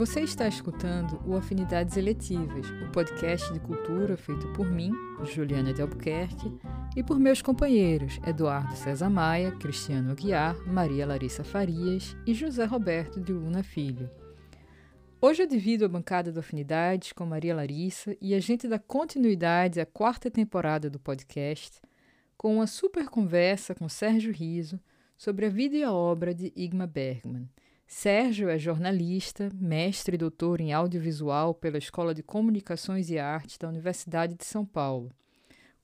Você está escutando o Afinidades Eletivas, o podcast de cultura feito por mim, Juliana de Albuquerque, e por meus companheiros Eduardo César Maia, Cristiano Aguiar, Maria Larissa Farias e José Roberto de Luna Filho. Hoje eu divido a bancada do Afinidades com Maria Larissa e a gente dá continuidade à quarta temporada do podcast com uma super conversa com Sérgio Riso sobre a vida e a obra de Igmar Bergman – Sérgio é jornalista, mestre e doutor em audiovisual pela Escola de Comunicações e Artes da Universidade de São Paulo.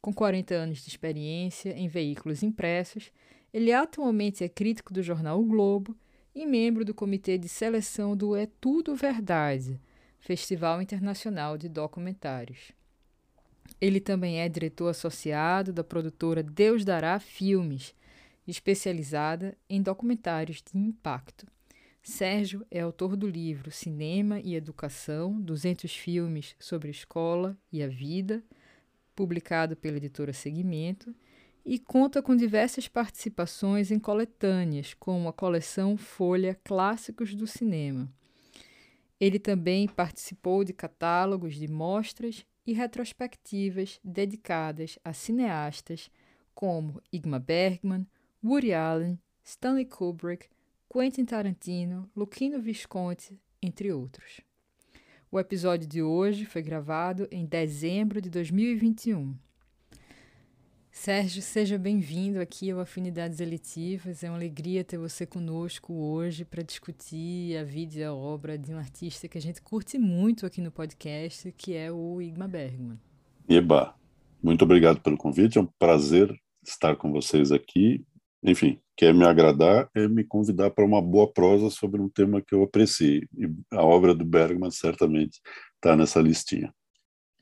Com 40 anos de experiência em veículos impressos, ele atualmente é crítico do jornal O Globo e membro do comitê de seleção do É Tudo Verdade, Festival Internacional de Documentários. Ele também é diretor associado da produtora Deus Dará Filmes, especializada em documentários de impacto. Sérgio é autor do livro Cinema e Educação: 200 filmes sobre escola e a vida, publicado pela editora Segmento, e conta com diversas participações em coletâneas, como a coleção Folha Clássicos do Cinema. Ele também participou de catálogos de mostras e retrospectivas dedicadas a cineastas como Igmar Bergman, Woody Allen, Stanley Kubrick, Quentin Tarantino, Luquino Visconti, entre outros. O episódio de hoje foi gravado em dezembro de 2021. Sérgio, seja bem-vindo aqui ao Afinidades Eletivas. É uma alegria ter você conosco hoje para discutir a vida e a obra de um artista que a gente curte muito aqui no podcast, que é o Igmar Bergman. Eba, muito obrigado pelo convite. É um prazer estar com vocês aqui enfim, quer me agradar é me convidar para uma boa prosa sobre um tema que eu apreciei. E a obra do Bergman certamente está nessa listinha.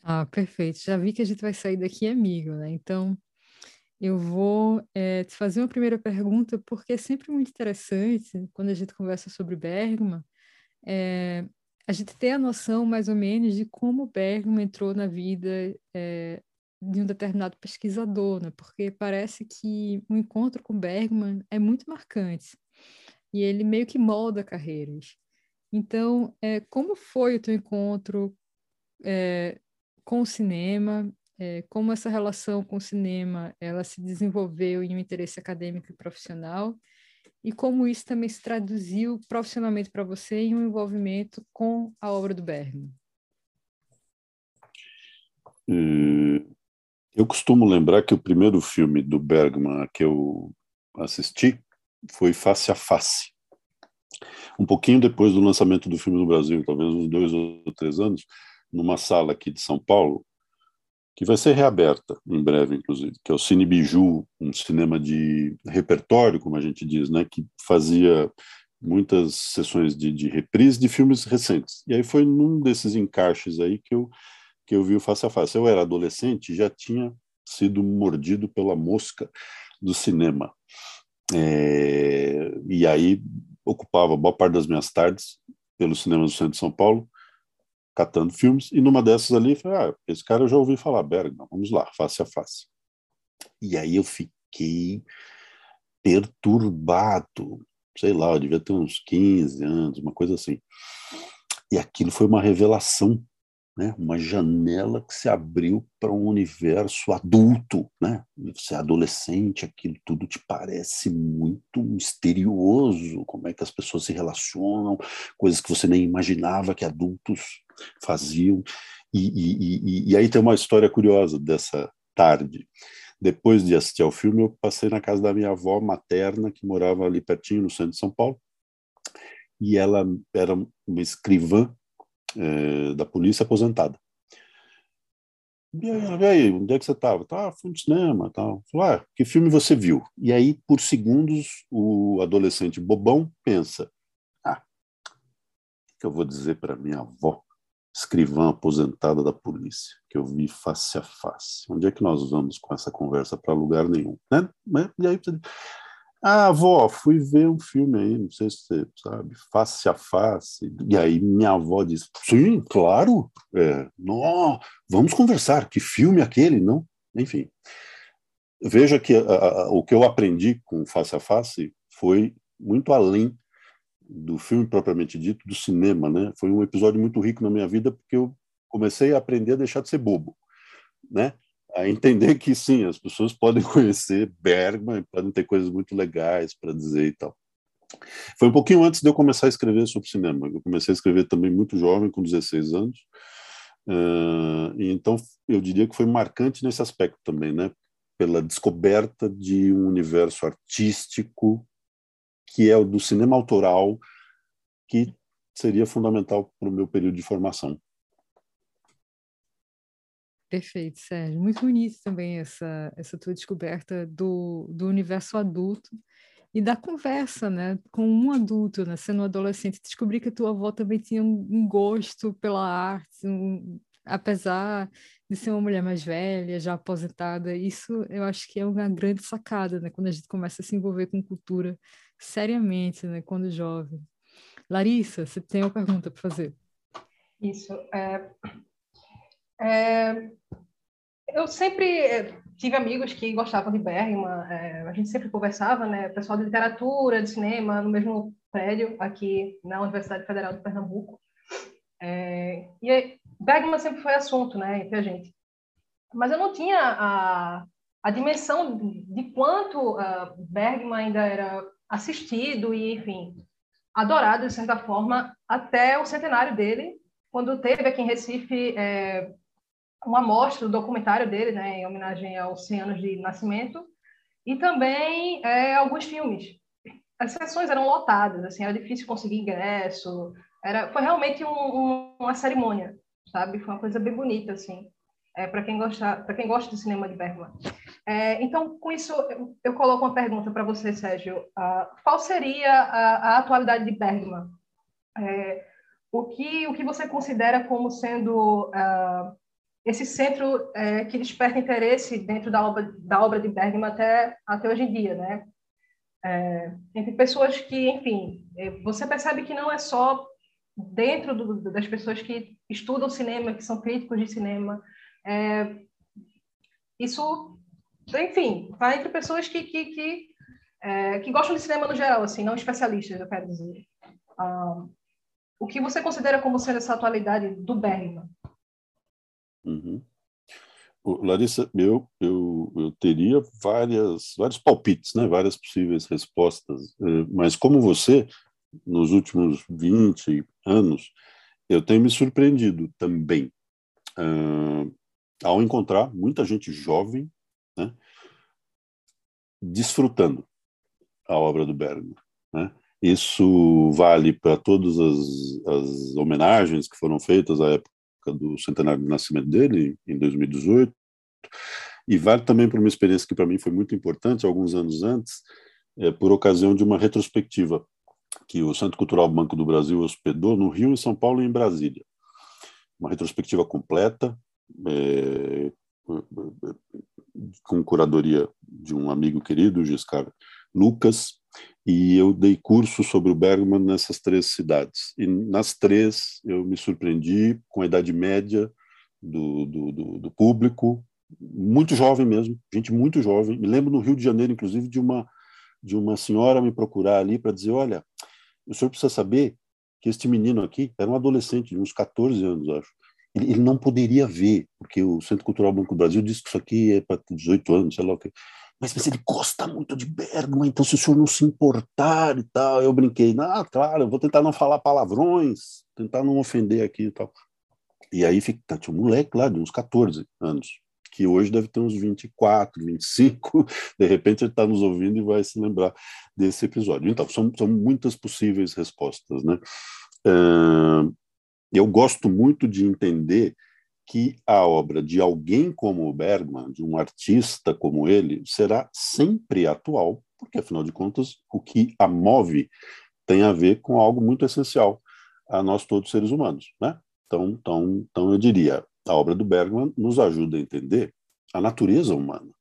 Ah, perfeito. Já vi que a gente vai sair daqui amigo, né? Então, eu vou é, te fazer uma primeira pergunta, porque é sempre muito interessante, quando a gente conversa sobre Bergman, é, a gente ter a noção, mais ou menos, de como Bergman entrou na vida é, de um determinado pesquisador, né? Porque parece que o encontro com Bergman é muito marcante e ele meio que molda carreiras. Então, é, como foi o teu encontro é, com o cinema? É, como essa relação com o cinema ela se desenvolveu em um interesse acadêmico e profissional? E como isso também se traduziu profissionalmente para você em um envolvimento com a obra do Bergman? Hum, eu costumo lembrar que o primeiro filme do Bergman que eu assisti foi Face a Face. Um pouquinho depois do lançamento do filme no Brasil, talvez uns dois ou três anos, numa sala aqui de São Paulo, que vai ser reaberta em breve, inclusive, que é o Cine Biju, um cinema de repertório, como a gente diz, né, que fazia muitas sessões de, de reprise de filmes recentes. E aí foi num desses encaixes aí que eu que eu vi o face a face. Eu era adolescente já tinha sido mordido pela mosca do cinema. É, e aí ocupava boa parte das minhas tardes pelo cinema do centro de São Paulo, catando filmes, e numa dessas ali, falei, ah, esse cara eu já ouvi falar, Bergman, vamos lá, face a face. E aí eu fiquei perturbado, sei lá, eu devia ter uns 15 anos, uma coisa assim. E aquilo foi uma revelação né? uma janela que se abriu para um universo adulto, né? Você é adolescente, aquilo tudo te parece muito misterioso, como é que as pessoas se relacionam, coisas que você nem imaginava que adultos faziam. E, e, e, e aí tem uma história curiosa dessa tarde. Depois de assistir ao filme, eu passei na casa da minha avó materna, que morava ali pertinho, no centro de São Paulo, e ela era uma escrivã é, da polícia aposentada. E aí, e aí, onde é que você estava? Tá, fui no cinema, tal. Falei, ah, que filme você viu? E aí, por segundos, o adolescente bobão pensa, ah, o que eu vou dizer para minha avó, escrivã aposentada da polícia, que eu vi face a face? Onde é que nós vamos com essa conversa para lugar nenhum? Né? E aí, ah, avó, fui ver um filme aí, não sei se você sabe, face a face. E aí minha avó disse: Sim, claro, é, não, vamos conversar. Que filme aquele, não? Enfim. Veja que a, a, o que eu aprendi com face a face foi muito além do filme propriamente dito, do cinema, né? Foi um episódio muito rico na minha vida porque eu comecei a aprender a deixar de ser bobo, né? A entender que sim, as pessoas podem conhecer Bergman, podem ter coisas muito legais para dizer e tal. Foi um pouquinho antes de eu começar a escrever sobre cinema. Eu comecei a escrever também muito jovem, com 16 anos. Uh, então eu diria que foi marcante nesse aspecto também, né? Pela descoberta de um universo artístico que é o do cinema autoral, que seria fundamental para o meu período de formação. Perfeito, Sérgio. Muito bonito também essa, essa tua descoberta do, do universo adulto e da conversa, né, com um adulto, né, sendo um adolescente, descobrir que a tua avó também tinha um, gosto pela arte, um, apesar de ser uma mulher mais velha, já aposentada, isso eu acho que é uma grande sacada, né, quando a gente começa a se envolver com cultura seriamente, né, quando jovem. Larissa, você tem uma pergunta para fazer? Isso. É, é, eu sempre é, tive amigos que gostavam de Bergman, é, a gente sempre conversava, né, pessoal de literatura, de cinema, no mesmo prédio aqui na Universidade Federal de Pernambuco. É, e Bergman sempre foi assunto, né, entre a gente. Mas eu não tinha a, a dimensão de quanto uh, Bergman ainda era assistido e, enfim, adorado, de certa forma, até o centenário dele, quando teve aqui em Recife é, uma amostra do documentário dele, né, em homenagem aos 100 anos de nascimento, e também é, alguns filmes. As sessões eram lotadas, assim, era difícil conseguir ingresso, era, foi realmente um, um, uma cerimônia, sabe? Foi uma coisa bem bonita, assim, é, para quem quem gosta de cinema de Bergman. É, então, com isso, eu, eu, coloco uma pergunta para você, Sérgio. Uh, qual seria a, a, atualidade de Bergman? É, o que o que você considera como sendo uh, esse centro é, que desperta interesse dentro da obra, da obra de Bergman até, até hoje em dia, né? É, entre pessoas que, enfim, é, você percebe que não é só dentro do, das pessoas que estudam cinema, que são críticos de cinema, é, isso, enfim, vai entre pessoas que, que, que, é, que, gostam de cinema no geral, assim, não especialistas, eu quero dizer. Ah, o que você considera como sendo essa atualidade do Bergman? Uhum. Larissa, eu, eu, eu teria várias, vários palpites, né? várias possíveis respostas, eh, mas como você, nos últimos 20 anos, eu tenho me surpreendido também uh, ao encontrar muita gente jovem né? desfrutando a obra do Bergman. Né? Isso vale para todas as, as homenagens que foram feitas à época do centenário de nascimento dele, em 2018, e vale também para uma experiência que para mim foi muito importante, alguns anos antes, é, por ocasião de uma retrospectiva que o Centro Cultural Banco do Brasil hospedou no Rio, em São Paulo e em Brasília. Uma retrospectiva completa, é, com curadoria de um amigo querido, Giscard Lucas, e eu dei curso sobre o Bergman nessas três cidades. E nas três eu me surpreendi com a idade média do, do, do, do público, muito jovem mesmo, gente muito jovem. Me lembro no Rio de Janeiro, inclusive, de uma, de uma senhora me procurar ali para dizer: olha, o senhor precisa saber que este menino aqui era um adolescente de uns 14 anos, acho. Ele, ele não poderia ver, porque o Centro Cultural Banco do Brasil disse que isso aqui é para 18 anos, sei lá o quê mas, mas ele gosta muito de Bergman, então se o senhor não se importar e tal, eu brinquei, ah, claro, eu vou tentar não falar palavrões, tentar não ofender aqui e tal. E aí fica, tá, tinha um moleque lá de uns 14 anos, que hoje deve ter uns 24, 25, de repente ele está nos ouvindo e vai se lembrar desse episódio. Então, são, são muitas possíveis respostas, né? Uh, eu gosto muito de entender que a obra de alguém como o Bergman, de um artista como ele, será sempre atual, porque afinal de contas o que a move tem a ver com algo muito essencial a nós todos seres humanos, né? Então, então, então eu diria, a obra do Bergman nos ajuda a entender a natureza humana.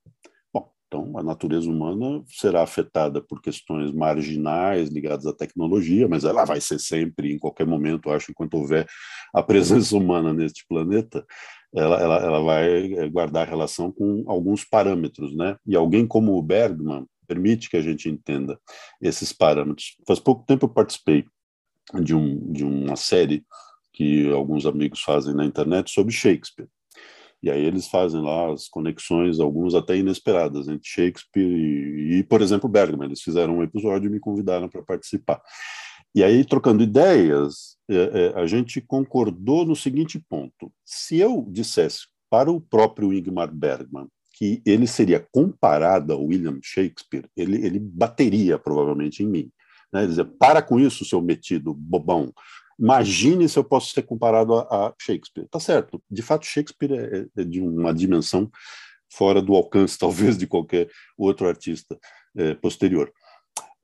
Então, a natureza humana será afetada por questões marginais ligadas à tecnologia, mas ela vai ser sempre, em qualquer momento, acho, enquanto houver a presença humana neste planeta, ela, ela, ela vai eh, guardar relação com alguns parâmetros, né? E alguém como o Bergman, permite que a gente entenda esses parâmetros. Faz pouco tempo eu participei de, um, de uma série que alguns amigos fazem na internet sobre Shakespeare. E aí eles fazem lá as conexões, alguns até inesperadas, entre Shakespeare e, e por exemplo, Bergman. Eles fizeram um episódio e me convidaram para participar. E aí, trocando ideias, é, é, a gente concordou no seguinte ponto: se eu dissesse para o próprio Ingmar Bergman que ele seria comparado ao William Shakespeare, ele, ele bateria provavelmente em mim. Né? Ele dizia, para com isso, seu metido bobão. Imagine se eu posso ser comparado a, a Shakespeare. Tá certo. De fato, Shakespeare é, é, é de uma dimensão fora do alcance, talvez, de qualquer outro artista é, posterior.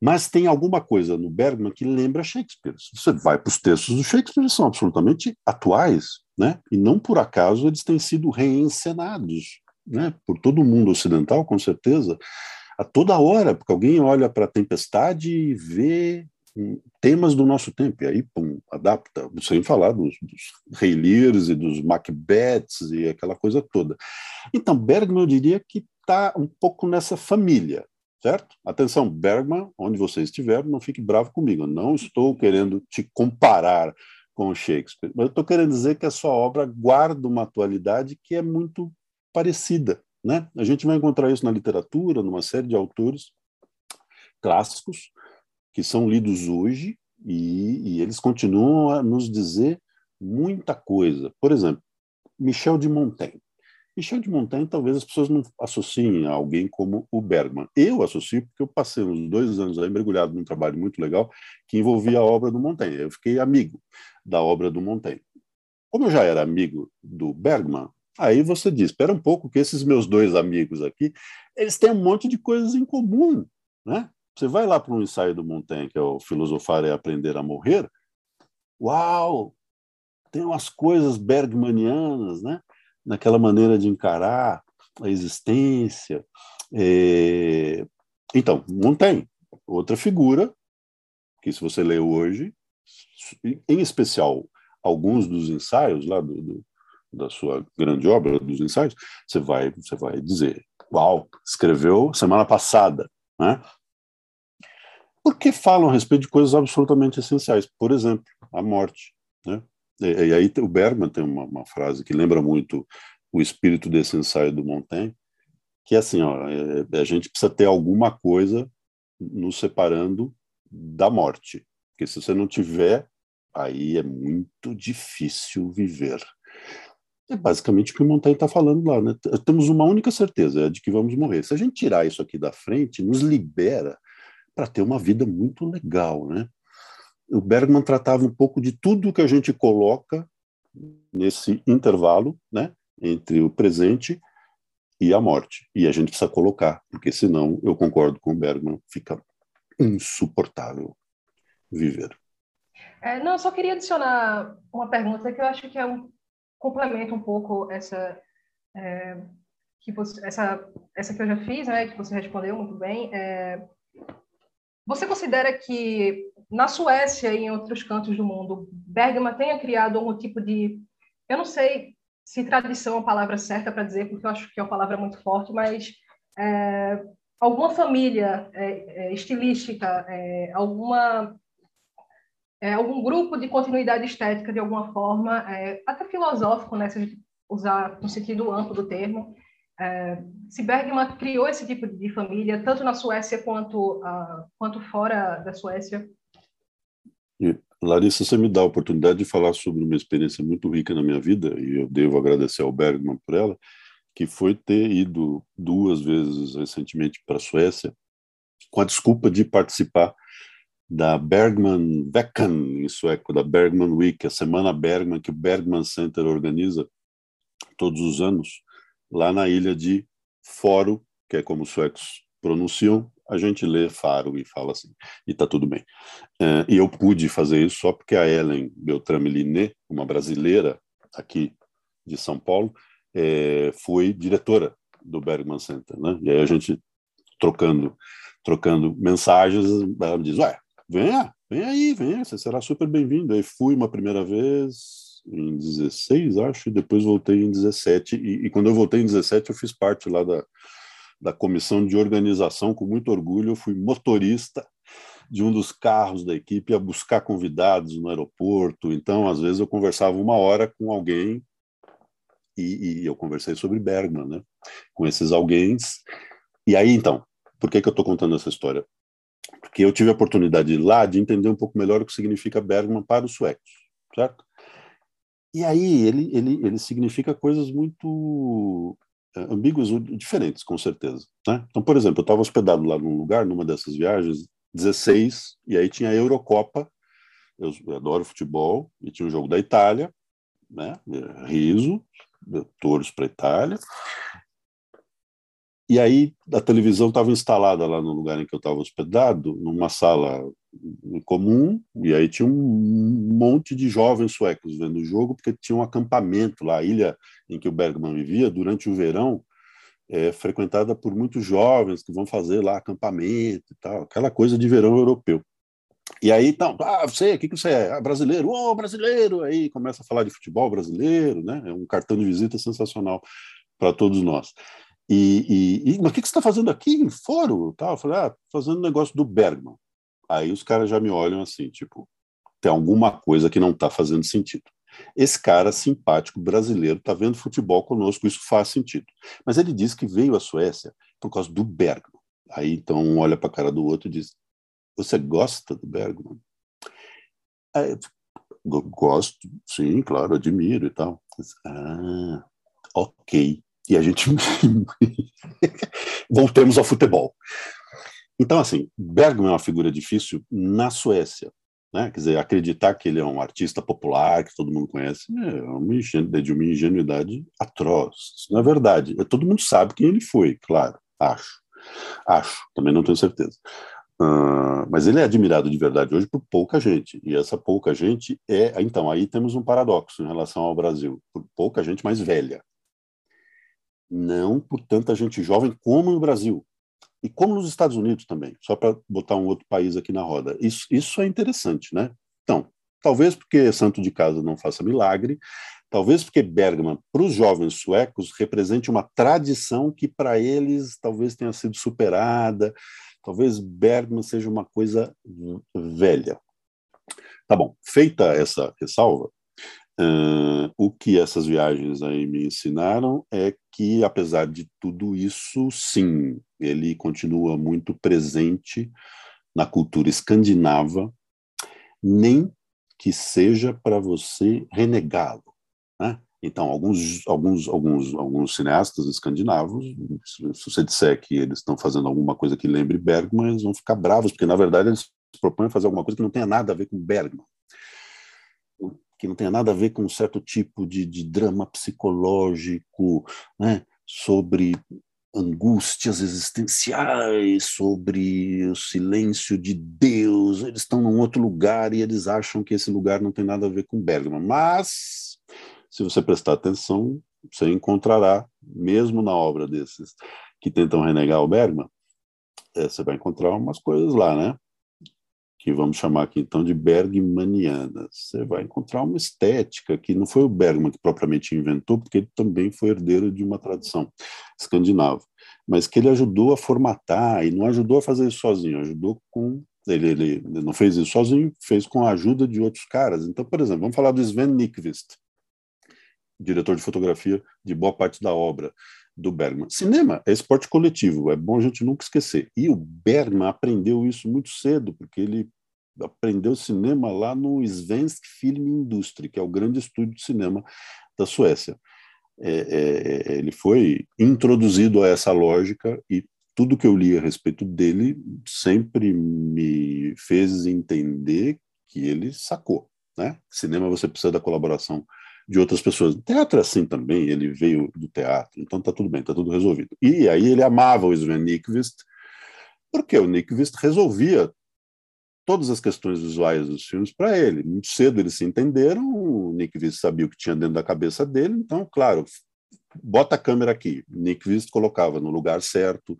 Mas tem alguma coisa no Bergman que lembra Shakespeare. Você vai para os textos do Shakespeare, eles são absolutamente atuais, né? E não por acaso eles têm sido reencenados, né? Por todo o mundo ocidental, com certeza, a toda hora, porque alguém olha para a tempestade e vê temas do nosso tempo, e aí pum, adapta, sem falar dos, dos Lears e dos Macbeths e aquela coisa toda. Então, Bergman, eu diria que está um pouco nessa família, certo? Atenção, Bergman, onde você estiver, não fique bravo comigo. Eu não estou querendo te comparar com Shakespeare, mas eu estou querendo dizer que a sua obra guarda uma atualidade que é muito parecida. Né? A gente vai encontrar isso na literatura, numa série de autores clássicos que são lidos hoje e, e eles continuam a nos dizer muita coisa. Por exemplo, Michel de Montaigne. Michel de Montaigne, talvez as pessoas não associem a alguém como o Bergman. Eu associo porque eu passei uns dois anos aí mergulhado num trabalho muito legal que envolvia a obra do Montaigne. Eu fiquei amigo da obra do Montaigne. Como eu já era amigo do Bergman, aí você diz, espera um pouco que esses meus dois amigos aqui, eles têm um monte de coisas em comum, né? Você vai lá para um ensaio do Montaigne, que é o Filosofar é Aprender a Morrer, uau, tem umas coisas bergmanianas, né? naquela maneira de encarar a existência. É... Então, Montaigne, outra figura, que se você lê hoje, em especial alguns dos ensaios lá do, do, da sua grande obra, dos ensaios, você vai, você vai dizer, uau, escreveu semana passada, né? Porque falam a respeito de coisas absolutamente essenciais, por exemplo, a morte, né? E, e aí o Bergman tem uma, uma, frase que lembra muito o espírito desse ensaio do Montaigne, que é assim, ó, é, a gente precisa ter alguma coisa nos separando da morte, porque se você não tiver, aí é muito difícil viver. É basicamente o que o Montaigne está falando lá. Né? Temos uma única certeza, é de que vamos morrer. Se a gente tirar isso aqui da frente, nos libera para ter uma vida muito legal, né? o Bergman tratava um pouco de tudo que a gente coloca nesse intervalo, né, entre o presente e a morte. E a gente precisa colocar, porque senão, eu concordo com o Bergman, fica insuportável viver. É, não, só queria adicionar uma pergunta que eu acho que é um complementa um pouco essa é, que você, essa essa que eu já fiz, né, que você respondeu muito bem. É, você considera que na Suécia e em outros cantos do mundo, Bergman tenha criado algum tipo de, eu não sei se tradição é a palavra certa para dizer, porque eu acho que é uma palavra muito forte, mas é, alguma família é, é, estilística, é, alguma é, algum grupo de continuidade estética de alguma forma, é, até filosófico, né, se a gente usar no sentido amplo do termo, é, se Bergman criou esse tipo de família, tanto na Suécia quanto, uh, quanto fora da Suécia? Larissa, você me dá a oportunidade de falar sobre uma experiência muito rica na minha vida, e eu devo agradecer ao Bergman por ela, que foi ter ido duas vezes recentemente para a Suécia, com a desculpa de participar da Bergman Veckan, em sueco, da Bergman Week, a Semana Bergman, que o Bergman Center organiza todos os anos, lá na ilha de Foro, que é como os suecos pronunciam, a gente lê Faro e fala assim, e tá tudo bem. É, e eu pude fazer isso só porque a Ellen Beltrame Liné, uma brasileira aqui de São Paulo, é, foi diretora do Bergman Center, né? E aí a gente trocando trocando mensagens, ela me diz, ué, venha, vem aí, venha, você será super bem-vindo. Aí fui uma primeira vez, em 16, acho, e depois voltei em 17. E, e, quando eu voltei em 17, eu fiz parte lá da, da comissão de organização, com muito orgulho, eu fui motorista de um dos carros da equipe a buscar convidados no aeroporto. Então, às vezes, eu conversava uma hora com alguém e, e eu conversei sobre Bergman, né? com esses alguém. E aí, então, por que, que eu estou contando essa história? Porque eu tive a oportunidade lá de entender um pouco melhor o que significa Bergman para os suecos, certo? E aí ele, ele, ele significa coisas muito é, ambíguas, diferentes, com certeza. Né? Então, por exemplo, eu estava hospedado lá num lugar, numa dessas viagens, 16, e aí tinha a Eurocopa, eu, eu adoro futebol, e tinha o jogo da Itália, né? riso, torço para a Itália, e aí a televisão estava instalada lá no lugar em que eu estava hospedado, numa sala comum, e aí tinha um monte de jovens suecos vendo o jogo, porque tinha um acampamento lá, a ilha em que o Bergman vivia, durante o verão, é frequentada por muitos jovens que vão fazer lá acampamento e tal, aquela coisa de verão europeu. E aí, então, ah, você, o que, que você é? Ah, brasileiro, ô, oh, brasileiro! Aí começa a falar de futebol brasileiro, né? É um cartão de visita sensacional para todos nós. E, e, e, mas o que, você está fazendo aqui em foro? Tal. Eu falei, ah, fazendo negócio do Bergman. Aí os caras já me olham assim, tipo, tem alguma coisa que não está fazendo sentido. Esse cara simpático brasileiro está vendo futebol conosco, isso faz sentido. Mas ele diz que veio à Suécia por causa do Bergman. Aí então um olha para a cara do outro e diz: Você gosta do Bergman? Aí, gosto, sim, claro, admiro e tal. Ah, ok e a gente voltemos ao futebol. Então, assim, Bergman é uma figura difícil na Suécia. Né? Quer dizer, acreditar que ele é um artista popular, que todo mundo conhece, é uma ingenuidade, de uma ingenuidade atroz. Isso não é verdade. É, todo mundo sabe quem ele foi, claro, acho. Acho, também não tenho certeza. Uh, mas ele é admirado de verdade hoje por pouca gente. E essa pouca gente é. Então, aí temos um paradoxo em relação ao Brasil. Por pouca gente mais velha não por tanta gente jovem como no Brasil e como nos Estados Unidos também, só para botar um outro país aqui na roda. Isso, isso é interessante, né? Então, talvez porque santo de casa não faça milagre, talvez porque Bergman, para os jovens suecos, represente uma tradição que para eles talvez tenha sido superada, talvez Bergman seja uma coisa velha. Tá bom, feita essa ressalva, Uh, o que essas viagens aí me ensinaram é que, apesar de tudo isso, sim, ele continua muito presente na cultura escandinava, nem que seja para você renegá-lo. Né? Então, alguns, alguns, alguns, alguns cineastas escandinavos, se você disser que eles estão fazendo alguma coisa que lembre Bergman, eles vão ficar bravos, porque, na verdade, eles propõem fazer alguma coisa que não tenha nada a ver com Bergman que não tenha nada a ver com um certo tipo de, de drama psicológico, né, sobre angústias existenciais, sobre o silêncio de Deus. Eles estão num outro lugar e eles acham que esse lugar não tem nada a ver com Bergman. Mas, se você prestar atenção, você encontrará, mesmo na obra desses que tentam renegar o Bergman, é, você vai encontrar umas coisas lá, né? Que vamos chamar aqui então de Bergmanianas. Você vai encontrar uma estética que não foi o Bergman que propriamente inventou, porque ele também foi herdeiro de uma tradição escandinava, mas que ele ajudou a formatar e não ajudou a fazer isso sozinho, ajudou com ele, ele, não fez isso sozinho, fez com a ajuda de outros caras. Então, por exemplo, vamos falar do Sven Nykvist, diretor de fotografia de boa parte da obra do Bergman. Cinema é esporte coletivo, é bom a gente nunca esquecer. E o Bergman aprendeu isso muito cedo, porque ele aprendeu cinema lá no Svensk Film Industry, que é o grande estúdio de cinema da Suécia. É, é, é, ele foi introduzido a essa lógica e tudo que eu li a respeito dele sempre me fez entender que ele sacou. Né? Cinema você precisa da colaboração de outras pessoas. Teatro é assim também, ele veio do teatro, então tá tudo bem, tá tudo resolvido. E aí ele amava o Sven Nykvist, porque o Nykvist resolvia todas as questões visuais dos filmes para ele. Muito cedo eles se entenderam, o Nykvist sabia o que tinha dentro da cabeça dele, então, claro, bota a câmera aqui. Nykvist colocava no lugar certo,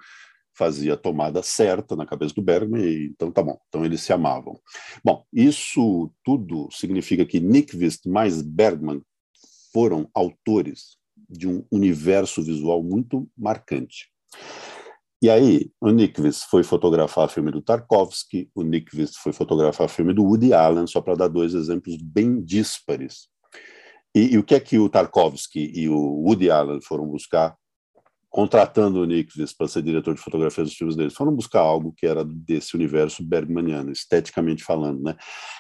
fazia a tomada certa na cabeça do Bergman, e, então tá bom. Então eles se amavam. Bom, isso tudo significa que Nykvist mais Bergman foram autores de um universo visual muito marcante. E aí, o Nyquist foi fotografar filme do Tarkovsky, o Nyquist foi fotografar filme do Woody Allen, só para dar dois exemplos bem díspares. E, e, o que é que o Tarkovsky e o Woody Allen foram buscar, contratando o Nyquist para ser diretor de fotografia dos filmes deles? Foram buscar algo que era desse universo bergmaniano, esteticamente falando, né?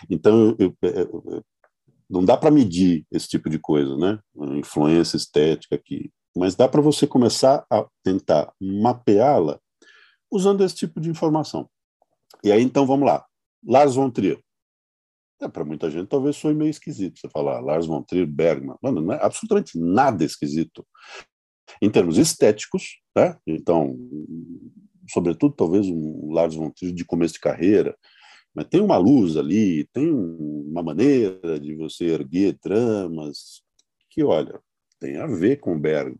Então, eu, eu, eu, não dá para medir esse tipo de coisa, né? Influência estética que mas dá para você começar a tentar mapeá-la usando esse tipo de informação. E aí, então, vamos lá. Lars von Trier. É, para muita gente, talvez soe meio esquisito você falar Lars von Trier, Bergman. Mano, não é absolutamente nada esquisito. Em termos estéticos, né? então, sobretudo, talvez um Lars von Trier de começo de carreira, mas tem uma luz ali, tem uma maneira de você erguer tramas que, olha, tem a ver com Bergman.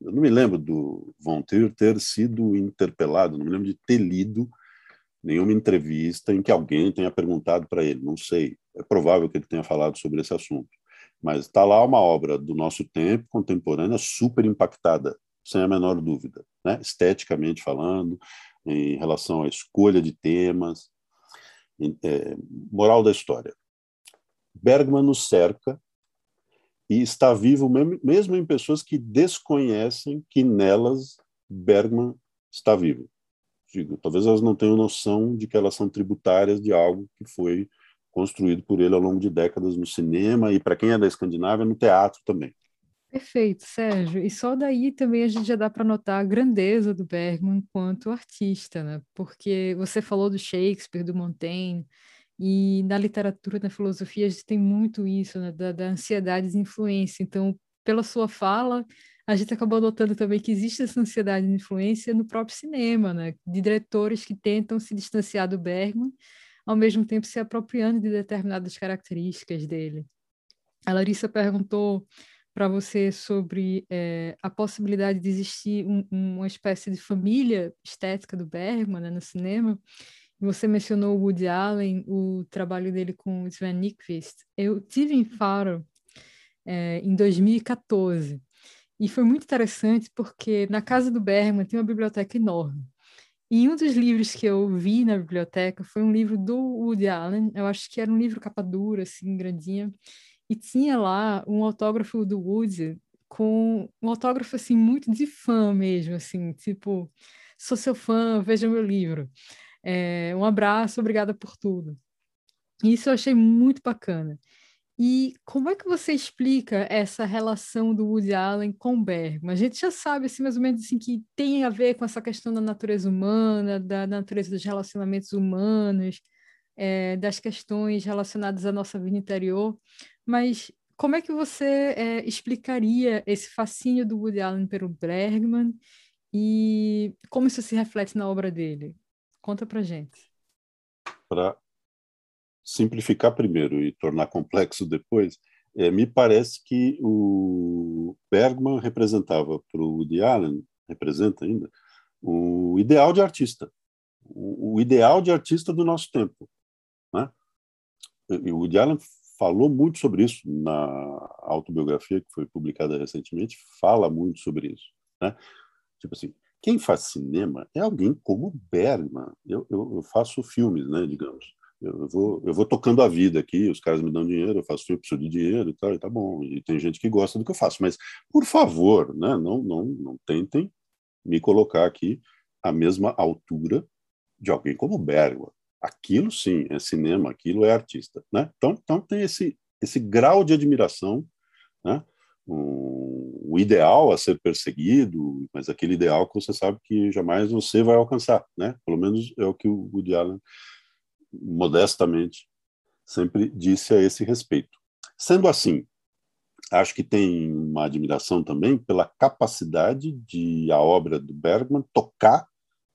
Eu não me lembro do Von Trier ter sido interpelado, não me lembro de ter lido nenhuma entrevista em que alguém tenha perguntado para ele, não sei. É provável que ele tenha falado sobre esse assunto. Mas está lá uma obra do nosso tempo, contemporânea, super impactada, sem a menor dúvida, né? esteticamente falando, em relação à escolha de temas. É, moral da história. Bergman nos cerca e está vivo mesmo em pessoas que desconhecem que nelas Bergman está vivo. Digo, talvez elas não tenham noção de que elas são tributárias de algo que foi construído por ele ao longo de décadas no cinema e para quem é da Escandinávia no teatro também. Perfeito, Sérgio. E só daí também a gente já dá para notar a grandeza do Bergman enquanto artista, né? Porque você falou do Shakespeare, do Montaigne, e na literatura, na filosofia, a gente tem muito isso, né, da, da ansiedade de influência. Então, pela sua fala, a gente acabou notando também que existe essa ansiedade de influência no próprio cinema, né, de diretores que tentam se distanciar do Bergman, ao mesmo tempo se apropriando de determinadas características dele. A Larissa perguntou para você sobre é, a possibilidade de existir um, uma espécie de família estética do Bergman né, no cinema. Você mencionou o Woody Allen, o trabalho dele com o Sven Nykvist. Eu tive em Faro é, em 2014 e foi muito interessante porque na casa do Bergman tem uma biblioteca enorme. E um dos livros que eu vi na biblioteca foi um livro do Woody Allen. Eu acho que era um livro capa dura, assim, grandinha. E tinha lá um autógrafo do Woody com um autógrafo, assim, muito de fã mesmo, assim, tipo, sou seu fã, veja meu livro. É, um abraço, obrigada por tudo. Isso eu achei muito bacana. E como é que você explica essa relação do Woody Allen com Bergman? A gente já sabe, assim, mais ou menos, assim, que tem a ver com essa questão da natureza humana, da natureza dos relacionamentos humanos, é, das questões relacionadas à nossa vida interior, mas como é que você é, explicaria esse fascínio do Woody Allen pelo Bergman e como isso se reflete na obra dele? Conta pra gente. Para simplificar primeiro e tornar complexo depois, é, me parece que o Bergman representava para o Woody Allen, representa ainda, o ideal de artista, o, o ideal de artista do nosso tempo. Né? E o Woody Allen falou muito sobre isso na autobiografia que foi publicada recentemente, fala muito sobre isso. Né? Tipo assim, quem faz cinema é alguém como Bergman. Eu, eu, eu faço filmes, né, digamos. Eu, vou, eu vou tocando a vida aqui, os caras me dão dinheiro, eu faço filme, preciso de dinheiro e tal, e tá bom. E tem gente que gosta do que eu faço. Mas, por favor, né, não, não, não tentem me colocar aqui à mesma altura de alguém como Bergman. Aquilo sim é cinema, aquilo é artista. Né? Então, então tem esse, esse grau de admiração né? um, o ideal a ser perseguido, mas aquele ideal que você sabe que jamais você vai alcançar, né? Pelo menos é o que o Woody Allen modestamente sempre disse a esse respeito. Sendo assim, acho que tem uma admiração também pela capacidade de a obra do Bergman tocar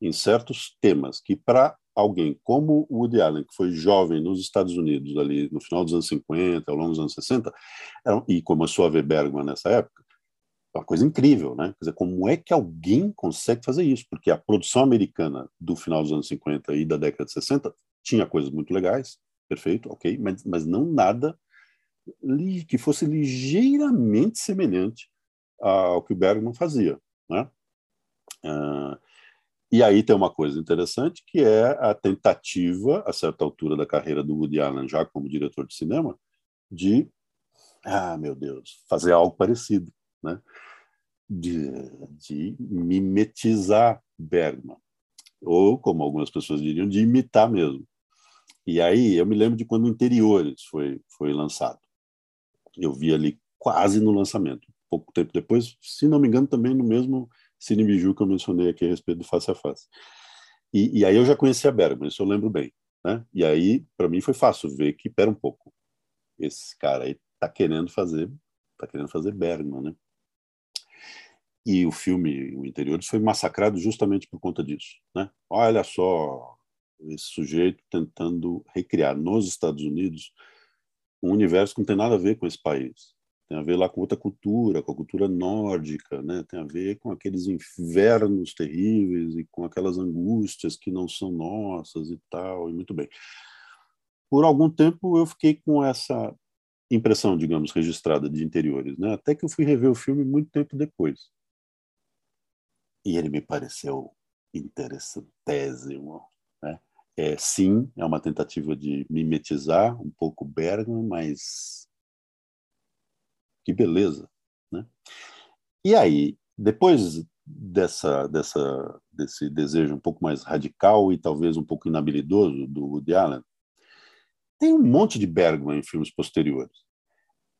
em certos temas que para alguém como Woody Allen, que foi jovem nos Estados Unidos, ali no final dos anos 50, ao longo dos anos 60, e começou a ver Bergman nessa época, é uma coisa incrível, né? Quer dizer, como é que alguém consegue fazer isso? Porque a produção americana do final dos anos 50 e da década de 60 tinha coisas muito legais, perfeito, ok, mas, mas não nada que fosse ligeiramente semelhante ao que o Bergman fazia, né? Uh, E aí tem uma coisa interessante que é a tentativa, a certa altura da carreira do Woody Allen, já como diretor de cinema, de, ah, meu Deus, fazer algo parecido, né? De, de mimetizar Bergman, ou, como algumas pessoas diriam, de imitar mesmo. E aí eu me lembro de quando Interiores foi, foi lançado. Eu vi ali quase no lançamento, pouco tempo depois, se não me engano, também no mesmo Cine Biju que eu mencionei aqui a respeito do Face a Face. E, e aí eu já conhecia Bergman, isso eu lembro bem. Né? E aí, para mim, foi fácil ver que, pera um pouco, esse cara aí tá querendo fazer, tá querendo fazer Bergman, né? E o filme, o Interiores, foi massacrado justamente por conta disso, né? Olha só, esse sujeito tentando recriar nos Estados Unidos um universo que não tem nada a ver com esse país tem a ver lá com outra cultura, com a cultura nórdica, né? tem a ver com aqueles invernos terríveis e com aquelas angústias que não são nossas e tal, e muito bem. Por algum tempo eu fiquei com essa impressão, digamos, registrada de interiores, né? até que eu fui rever o filme muito tempo depois. E ele me pareceu interessantésimo. Né? É, sim, é uma tentativa de mimetizar um pouco Bergman, mas que beleza, né? E aí, depois dessa, dessa, desse desejo um pouco mais radical e talvez um pouco inabilidoso do Woody Allen, tem um monte de Bergman em filmes posteriores.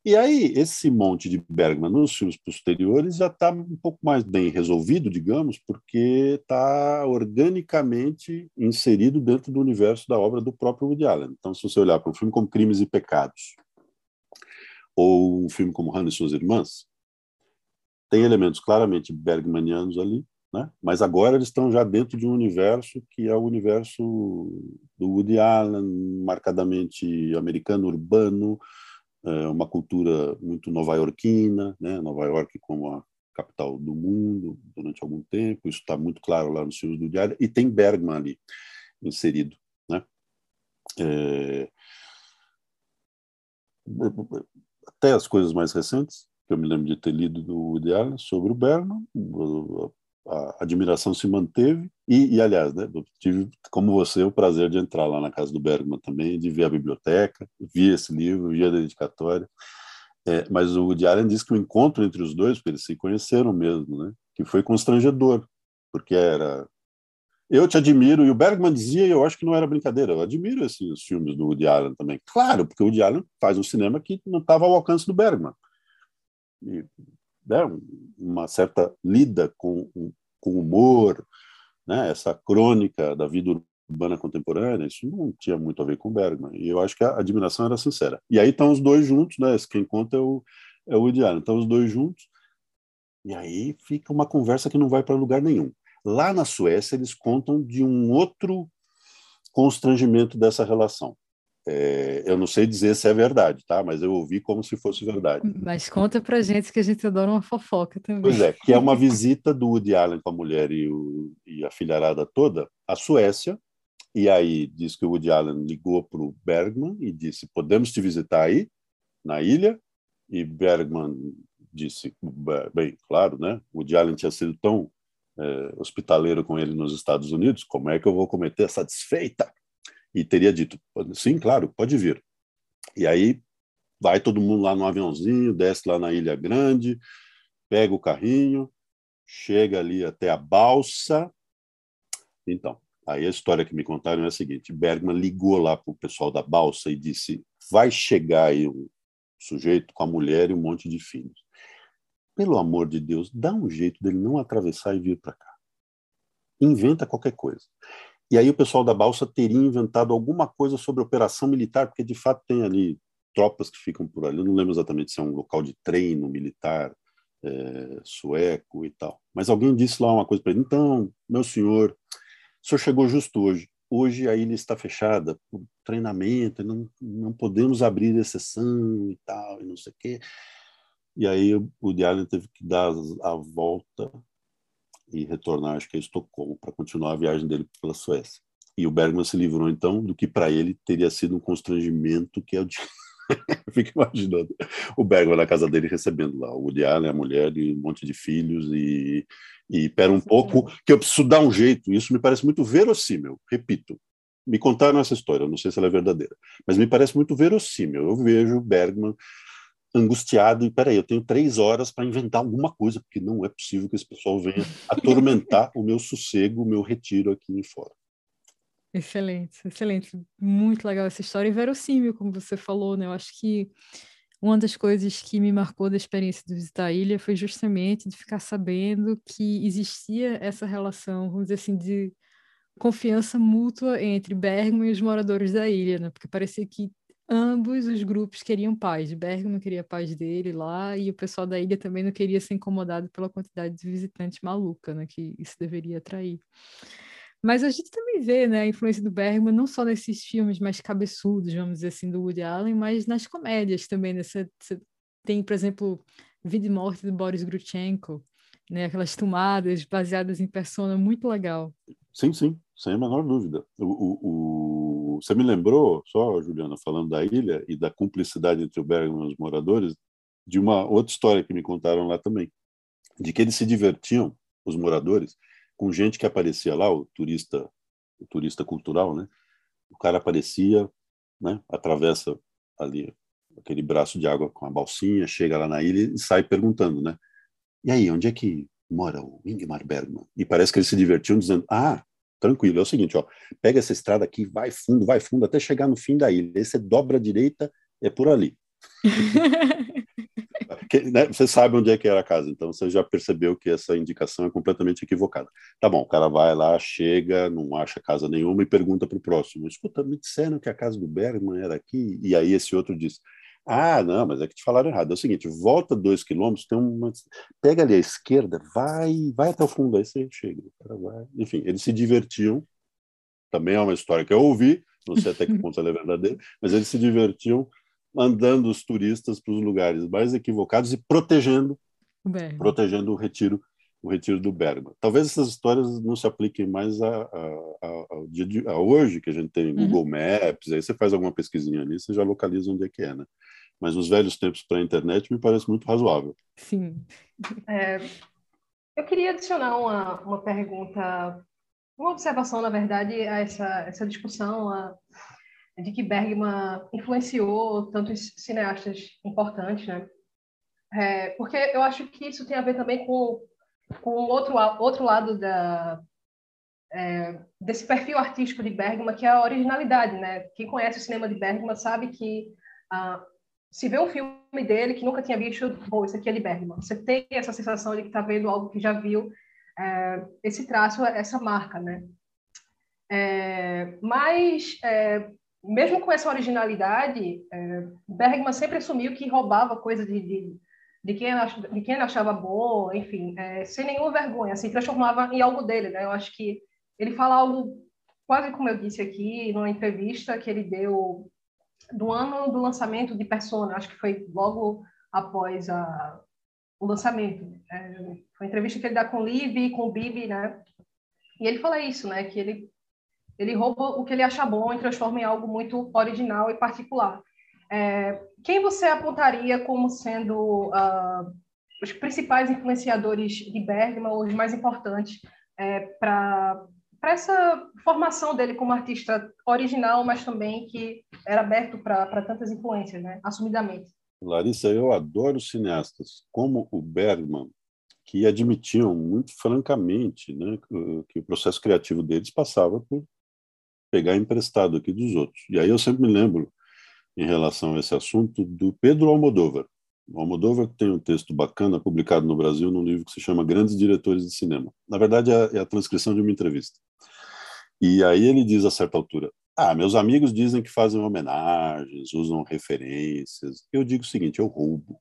E aí, esse monte de Bergman nos filmes posteriores já está um pouco mais bem resolvido, digamos, porque está organicamente inserido dentro do universo da obra do próprio Woody Allen. Então, se você olhar para um filme como Crimes e Pecados, ou um filme como Hannah e suas irmãs, tem elementos claramente bergmanianos ali, né? mas agora eles estão já dentro de um universo que é o universo do Woody Allen, marcadamente americano, urbano, é, uma cultura muito nova-iorquina, né? Nova York como a capital do mundo durante algum tempo, isso está muito claro lá nos filmes do Woody Allen, e tem Bergman ali inserido. Né? É até as coisas mais recentes, que eu me lembro de ter lido do Woody Allen sobre o Berman, a admiração se manteve e, e, aliás, né, tive, como você, o prazer de entrar lá na casa do Bergman também, de ver a biblioteca, vi esse livro, vi a dedicatória, é, mas o Woody Allen disse que o encontro entre os dois, porque eles se conheceram mesmo, né, que foi constrangedor, porque era eu te admiro, e o Bergman dizia, e eu acho que não era brincadeira, eu admiro esses filmes do Woody Allen também. Claro, porque o Woody Allen faz um cinema que não estava ao alcance do Bergman. E, né, uma certa lida com, com humor, né, essa crônica da vida urbana contemporânea, isso não tinha muito a ver com o Bergman. E eu acho que a admiração era sincera. E aí estão os dois juntos, né, quem conta é o, é o Woody Allen. Estão os dois juntos, e aí fica uma conversa que não vai para lugar nenhum. Lá na Suécia, eles contam de um outro constrangimento dessa relação. É, eu não sei dizer se é verdade, tá? Mas eu ouvi como se fosse verdade. Mas conta pra gente que a gente adora uma fofoca também. Pois é, que é uma visita do Woody Allen com a mulher e, o, e a filharada toda à Suécia. E aí diz que o Woody Allen ligou para o Bergman e disse: podemos te visitar aí, na ilha? E Bergman disse: bem, claro, né? O Woody Allen tinha sido tão é, hospitaleiro com ele nos Estados Unidos, como é que eu vou cometer essa desfeita? E teria dito, sim, claro, pode vir. E aí vai todo mundo lá no aviãozinho, desce lá na Ilha Grande, pega o carrinho, chega ali até a balsa. Então, aí a história que me contaram é a seguinte: Bergman ligou lá para o pessoal da balsa e disse: vai chegar aí um sujeito com a mulher e um monte de filhos pelo amor de Deus, dá um jeito dele não atravessar e vir para cá. Inventa qualquer coisa. E aí o pessoal da Balsa teria inventado alguma coisa sobre operação militar, porque de fato tem ali tropas que ficam por ali. Eu não lembro exatamente se é um local de treino militar é, sueco e tal. Mas alguém disse lá uma coisa para ele: então, meu senhor, o senhor chegou justo hoje. Hoje a ilha está fechada por treinamento, não, não podemos abrir exceção e tal, e não sei o quê. E aí o Diário teve que dar a volta e retornar, acho que a Estocolmo, para continuar a viagem dele pela Suécia. E o Bergman se livrou, então, do que para ele teria sido um constrangimento, que é o de Eu fico imaginando o Bergman na casa dele recebendo lá o Woody Allen, a mulher e um monte de filhos e, e pera um pouco que eu preciso dar um jeito. Isso me parece muito verossímil, repito. Me contaram essa história, não sei se ela é verdadeira, mas me parece muito verossímil. Eu vejo Bergman angustiado e peraí, eu tenho três horas para inventar alguma coisa, porque não é possível que esse pessoal venha atormentar o meu sossego, o meu retiro aqui fora. Excelente, excelente. Muito legal essa história e verossímil, como você falou, né? Eu acho que uma das coisas que me marcou da experiência de visitar a ilha foi justamente de ficar sabendo que existia essa relação, vamos dizer assim, de confiança mútua entre Bergman e os moradores da ilha, né? Porque parecia que ambos os grupos queriam paz. Bergman queria a paz dele lá e o pessoal da ilha também não queria ser incomodado pela quantidade de visitantes maluca, né? Que isso deveria atrair. Mas a gente também vê né, a influência do Bergman não só nesses filmes mais cabeçudos, vamos dizer assim, do Woody Allen, mas nas comédias também. Né? Você, você tem, por exemplo, Vida e Morte do Boris Grutchenko, né? aquelas tomadas baseadas em persona, muito legal. Sim, sim, sem a menor dúvida. O, o... Você me lembrou, só, Juliana, falando da ilha e da cumplicidade entre o Bergman e os moradores, de uma outra história que me contaram lá também, de que eles se divertiam, os moradores, com gente que aparecia lá, o turista, o turista cultural, né? O cara aparecia, né? Atravessa ali aquele braço de água com a balsinha, chega lá na ilha e sai perguntando, né? E aí, onde é que mora o Ingmar Bergman? E parece que eles se divertiam dizendo: "Ah, tranquilo, é o seguinte, ó, pega essa estrada aqui, vai fundo, vai fundo até chegar no fim da ilha. Aí você dobra a direita, é por ali. que, né, você sabe onde é que era a casa, então você já percebeu que essa indicação é completamente equivocada. Tá bom, o cara vai lá, chega, não acha casa nenhuma e pergunta para o próximo: escuta, me disseram que a casa do Bergman era aqui, e aí esse outro diz: ah, não, mas é que te falaram errado. É o seguinte: volta dois quilômetros, tem uma. Pega ali à esquerda, vai, vai até o fundo, aí você chega. Enfim, eles se divertiam. Também é uma história que eu ouvi, não sei até que ponto ela é verdadeira, mas eles se divertiam mandando os turistas para os lugares mais equivocados e protegendo protegendo o retiro o retiro do Bergman. Talvez essas histórias não se apliquem mais a, a, a, de, a hoje, que a gente tem uhum. Google Maps, aí você faz alguma pesquisinha ali, você já localiza onde é que é, né? Mas nos velhos tempos para a internet me parece muito razoável. Sim. É, eu queria adicionar uma, uma pergunta, uma observação, na verdade, a essa, essa discussão, a, de que Bergman influenciou tantos cineastas importantes, né? É, porque eu acho que isso tem a ver também com com outro outro lado da é, desse perfil artístico de Bergman, que é a originalidade, né? Quem conhece o cinema de Bergman sabe que se vê um filme dele que nunca tinha visto, pô, isso aqui é Bergman. Você tem essa sensação de que está vendo algo que já viu, é, esse traço, essa marca, né? É, mas é, mesmo com essa originalidade, é, Bergman sempre assumiu que roubava coisa de, de, de, quem, ele, de quem achava bom, enfim, é, sem nenhuma vergonha, assim, transformava em algo dele, né? Eu acho que ele fala algo, quase como eu disse aqui, numa entrevista que ele deu do ano do lançamento de Persona, acho que foi logo após a, o lançamento. É, foi uma entrevista que ele dá com o Liv e com o Bibi, né? E ele fala isso, né? Que ele ele rouba o que ele acha bom e transforma em algo muito original e particular. É, quem você apontaria como sendo uh, os principais influenciadores de Bergman, ou os mais importantes é, para essa formação dele como artista original, mas também que era aberto para tantas influências, né? assumidamente? Larissa, eu adoro cineastas como o Bergman, que admitiam muito francamente né, que o processo criativo deles passava por pegar emprestado aqui dos outros. E aí eu sempre me lembro, em relação a esse assunto, do Pedro Almodóvar. O Almodóvar tem um texto bacana publicado no Brasil num livro que se chama Grandes Diretores de Cinema. Na verdade, é, é a transcrição de uma entrevista. E aí ele diz a certa altura: Ah, meus amigos dizem que fazem homenagens, usam referências. Eu digo o seguinte: eu roubo.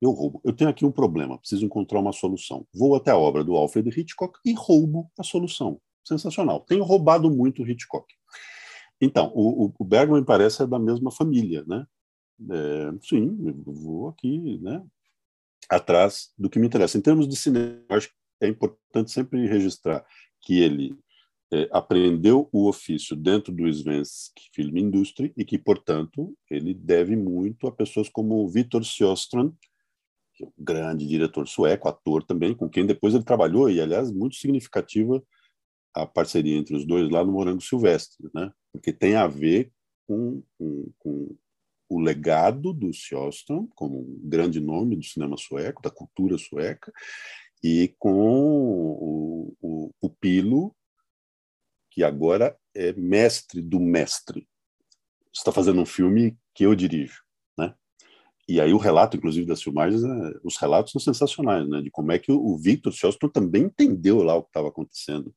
Eu roubo. Eu tenho aqui um problema, preciso encontrar uma solução. Vou até a obra do Alfred Hitchcock e roubo a solução sensacional. Tenho roubado muito Hitchcock. Então, o, o Bergman parece é da mesma família, né? É, sim, vou aqui, né? Atrás do que me interessa. Em termos de cinema, acho que é importante sempre registrar que ele é, aprendeu o ofício dentro do Svensk Film Industry e que, portanto, ele deve muito a pessoas como Victor Sjöstrand, que é um grande diretor sueco, ator também, com quem depois ele trabalhou e, aliás, muito significativa a parceria entre os dois lá no Morango Silvestre, né? Porque tem a ver com, com, com o legado do Sjöstrand como um grande nome do cinema sueco, da cultura sueca, e com o, o, que agora é mestre do mestre. Está fazendo um filme que eu dirijo, né? E aí o relato, inclusive, das filmagens, é, os relatos são sensacionais, né? De como é que o, Victor Sjöstrand também entendeu lá o que estava acontecendo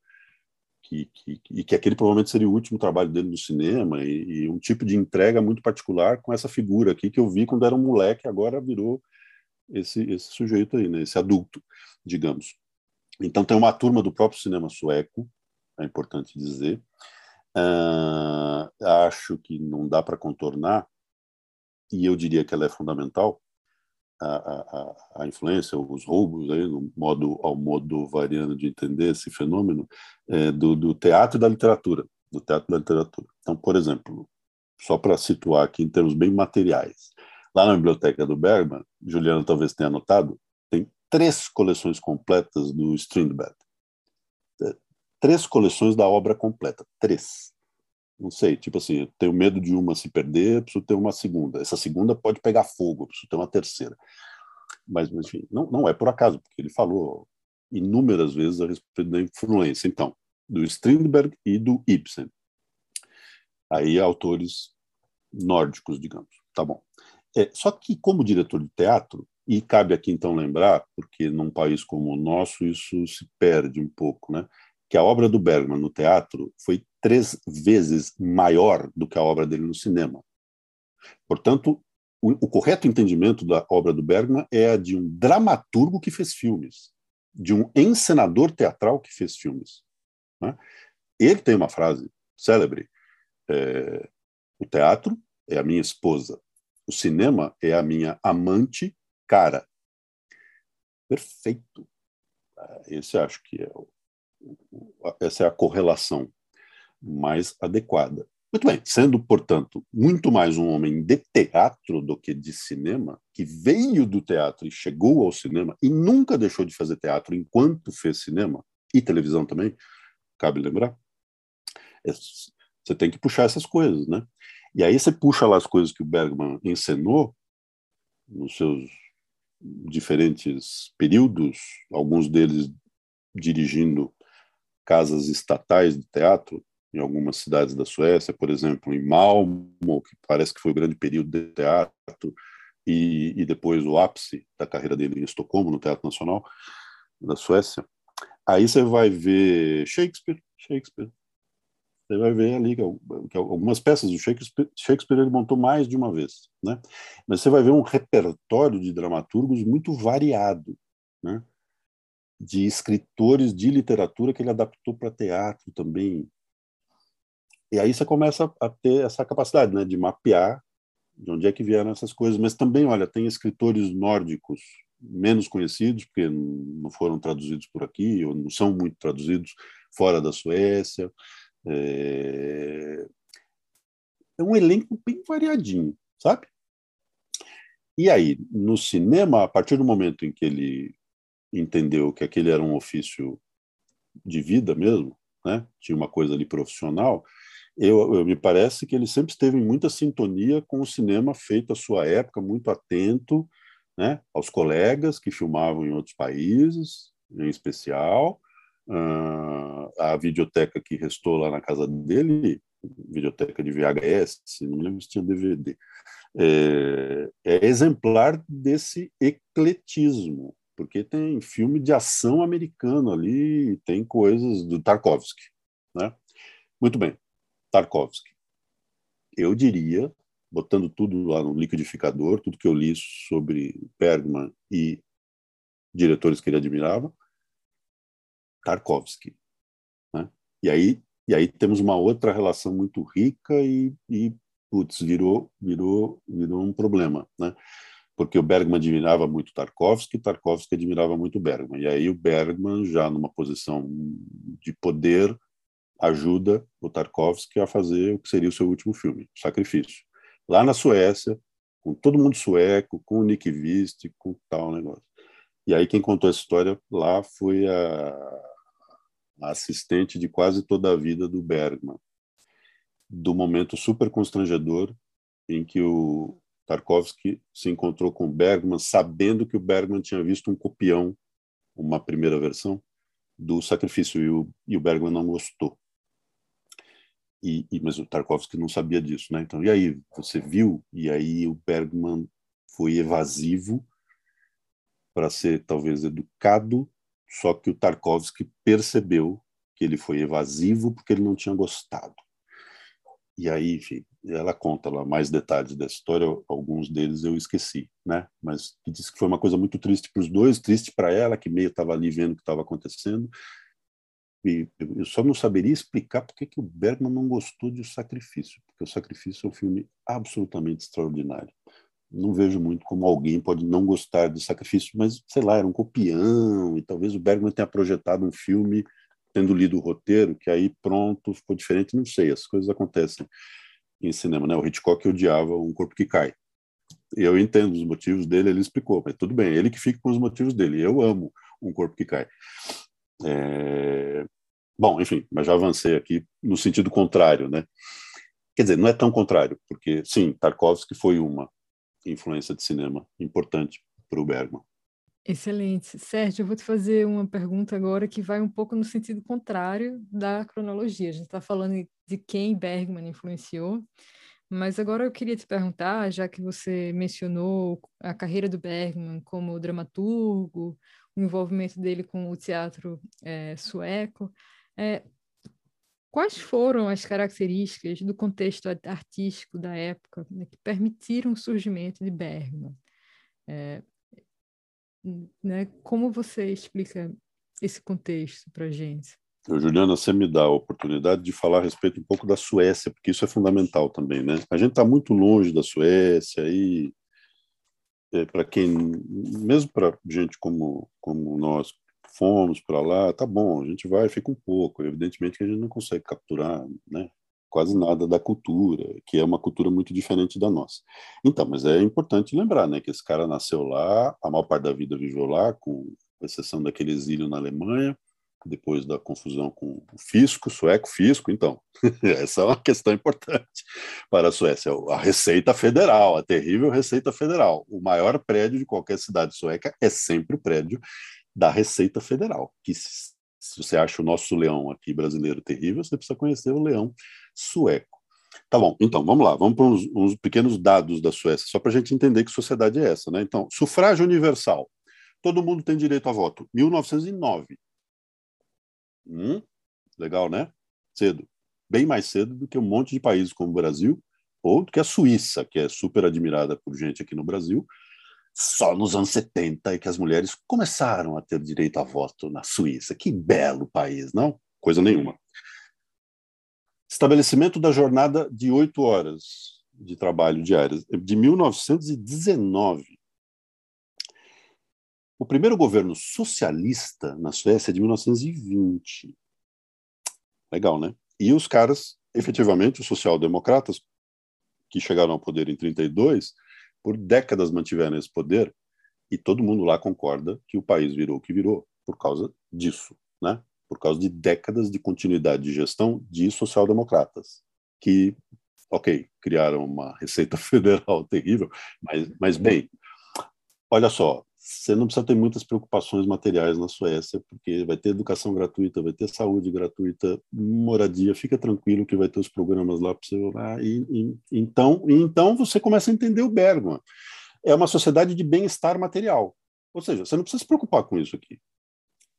que, que, e que aquele provavelmente seria o último trabalho dele no cinema e, e, um tipo de entrega muito particular com essa figura aqui que eu vi quando era um moleque, agora virou esse, esse sujeito aí, né, esse adulto, digamos. Então tem uma turma do próprio cinema sueco, é importante dizer. Uh, acho que não dá para contornar, e eu diria que ela é fundamental, a, a, a, influência, os roubos, aí, no modo, ao modo variando de entender esse fenômeno, é, do, do, teatro e da literatura. Do teatro da literatura. Então, por exemplo, só para situar aqui em termos bem materiais, lá na biblioteca do Bergman, Juliana talvez tenha anotado, tem três coleções completas do Strindberg. É, três coleções da obra completa. Três. Não sei, tipo assim, eu tenho medo de uma se perder, preciso ter uma segunda. Essa segunda pode pegar fogo, preciso ter uma terceira. Mas, enfim, não, não é por acaso, porque ele falou inúmeras vezes a respeito da influência, então, do Strindberg e do Ibsen. Aí, autores nórdicos, digamos. Tá bom. É, só que, como diretor de teatro, e cabe aqui então lembrar, porque num país como o nosso isso se perde um pouco, né? que a obra do Bergman no teatro foi três vezes maior do que a obra dele no cinema. Portanto, o, o, correto entendimento da obra do Bergman é a de um dramaturgo que fez filmes, de um encenador teatral que fez filmes. Né? Ele tem uma frase célebre: é, o teatro é a minha esposa, o cinema é a minha amante cara. Perfeito. Esse acho que é o, essa é a correlação mais adequada. Muito bem, sendo, portanto, muito mais um homem de teatro do que de cinema, que veio do teatro e chegou ao cinema e nunca deixou de fazer teatro enquanto fez cinema, e televisão também, cabe lembrar, é, você tem que puxar essas coisas, né? E aí você puxa lá as coisas que o Bergman encenou nos seus diferentes períodos, alguns deles dirigindo casas estatais de teatro em algumas cidades da Suécia, por exemplo, em Malmo, que parece que foi o grande período de teatro, e, e depois o ápice da carreira dele em Estocolmo, no Teatro Nacional da Suécia. Aí você vai ver Shakespeare, Shakespeare. Você vai ver ali que algumas peças do Shakespeare, Shakespeare ele montou mais de uma vez, né? Mas você vai ver um repertório de dramaturgos muito variado, né? de escritores de literatura que ele adaptou para teatro também. E aí você começa a ter essa capacidade né, de mapear de onde é que vieram essas coisas. Mas também, olha, tem escritores nórdicos menos conhecidos, porque não foram traduzidos por aqui, ou não são muito traduzidos fora da Suécia. É, é um elenco bem variadinho, sabe? E aí, no cinema, a partir do momento em que ele entendeu que aquele era um ofício de vida mesmo, né? Tinha uma coisa ali profissional. Eu, eu, me parece que ele sempre esteve em muita sintonia com o cinema feito à sua época, muito atento, né? Aos colegas que filmavam em outros países, em especial. Uh, a videoteca que restou lá na casa dele, videoteca de VHS, não me lembro se tinha DVD, é, é exemplar desse ecletismo, porque tem filme de ação americano ali, tem coisas do Tarkovsky, né? Muito bem, Tarkovsky. Eu diria, botando tudo lá no liquidificador, tudo que eu li sobre Bergman e diretores que ele admirava, Tarkovsky. Né? E aí e aí temos uma outra relação muito rica e, e putz, virou virou virou um problema, né? porque o Bergman admirava muito Tarkovsky, Tarkovsky admirava muito Bergman. E aí o Bergman, já numa posição de poder, ajuda o Tarkovsky a fazer o que seria o seu último filme, Sacrifício. Lá na Suécia, com todo mundo sueco, com o Nick Vist, com tal negócio. E aí quem contou essa história lá foi a, a assistente de quase toda a vida do Bergman, do momento super constrangedor em que o Tarkovsky se encontrou com o Bergman, sabendo que o Bergman tinha visto um copião, uma primeira versão, do Sacrifício, e o, e o Bergman não gostou. E, e, mas o Tarkovsky não sabia disso, né? Então, e aí, você viu? E aí o Bergman foi evasivo para ser talvez educado, só que o Tarkovsky percebeu que ele foi evasivo porque ele não tinha gostado. E aí, enfim, ela conta lá mais detalhes dessa história, alguns deles eu esqueci, né? Mas que disse que foi uma coisa muito triste para os dois, triste para ela, que meio estava ali vendo o que estava acontecendo. E eu só não saberia explicar porque que o Bergman não gostou de O Sacrifício, porque O Sacrifício é um filme absolutamente extraordinário. Não vejo muito como alguém pode não gostar de Sacrifício, mas sei lá, era um copião, e talvez o Bergman tenha projetado um filme tendo lido o roteiro, que aí pronto, ficou diferente, não sei, as coisas acontecem em cinema, né? O Hitchcock odiava Um Corpo que Cai. Eu entendo os motivos dele, ele explicou, mas tudo bem, ele que fica com os motivos dele. Eu amo Um Corpo que Cai. É... Bom, enfim, mas já avancei aqui no sentido contrário, né? Quer dizer, não é tão contrário, porque sim, Tarkovsky foi uma influência de cinema importante para o Bergman. Excelente. Sérgio, eu vou te fazer uma pergunta agora que vai um pouco no sentido contrário da cronologia. A gente está falando de quem Bergman influenciou, mas agora eu queria te perguntar, já que você mencionou a carreira do Bergman como dramaturgo, o envolvimento dele com o teatro é, sueco, é, quais foram as características do contexto artístico da época né, que permitiram o surgimento de Bergman? É, né? Como você explica esse contexto para a gente? Juliana, você me dá a oportunidade de falar a respeito um pouco da Suécia, porque isso é fundamental também, né? A gente está muito longe da Suécia e é, para quem, mesmo para gente como como nós fomos para lá, tá bom, a gente vai, fica um pouco. Evidentemente que a gente não consegue capturar, né? quase nada da cultura, que é uma cultura muito diferente da nossa. Então, mas é importante lembrar, né, que esse cara nasceu lá, a maior parte da vida viveu lá, com exceção daquele exílio na Alemanha, depois da confusão com o fisco, sueco fisco, então, essa é uma questão importante para a Suécia, a Receita Federal, a terrível Receita Federal. O maior prédio de qualquer cidade sueca é sempre o prédio da Receita Federal, que se você acha o nosso leão aqui brasileiro terrível, você precisa conhecer o leão sueco. Tá bom, então vamos lá, vamos para uns, uns pequenos dados da Suécia, só para a gente entender que sociedade é essa. Né? Então, sufrágio universal. Todo mundo tem direito a voto. 1909. Hum, legal, né? Cedo. Bem mais cedo do que um monte de países como o Brasil, ou do que a Suíça, que é super admirada por gente aqui no Brasil. Só nos anos 70 é que as mulheres começaram a ter direito a voto na Suíça. Que belo país, não? Coisa nenhuma. Estabelecimento da jornada de oito horas de trabalho diárias, de 1919. O primeiro governo socialista na Suécia é de 1920. Legal, né? E os caras, efetivamente, os social-democratas, que chegaram ao poder em 32, por décadas mantiveram esse poder, e todo mundo lá concorda que o país virou o que virou por causa disso, né? por causa de décadas de continuidade de gestão de social-democratas, que, ok, criaram uma receita federal terrível, mas, mas bem, olha só, você não precisa ter muitas preocupações materiais na Suécia, porque vai ter educação gratuita, vai ter saúde gratuita, moradia, fica tranquilo que vai ter os programas lá para você olhar. E, e, então, e então você começa a entender o Bergman. É uma sociedade de bem-estar material. Ou seja, você não precisa se preocupar com isso aqui.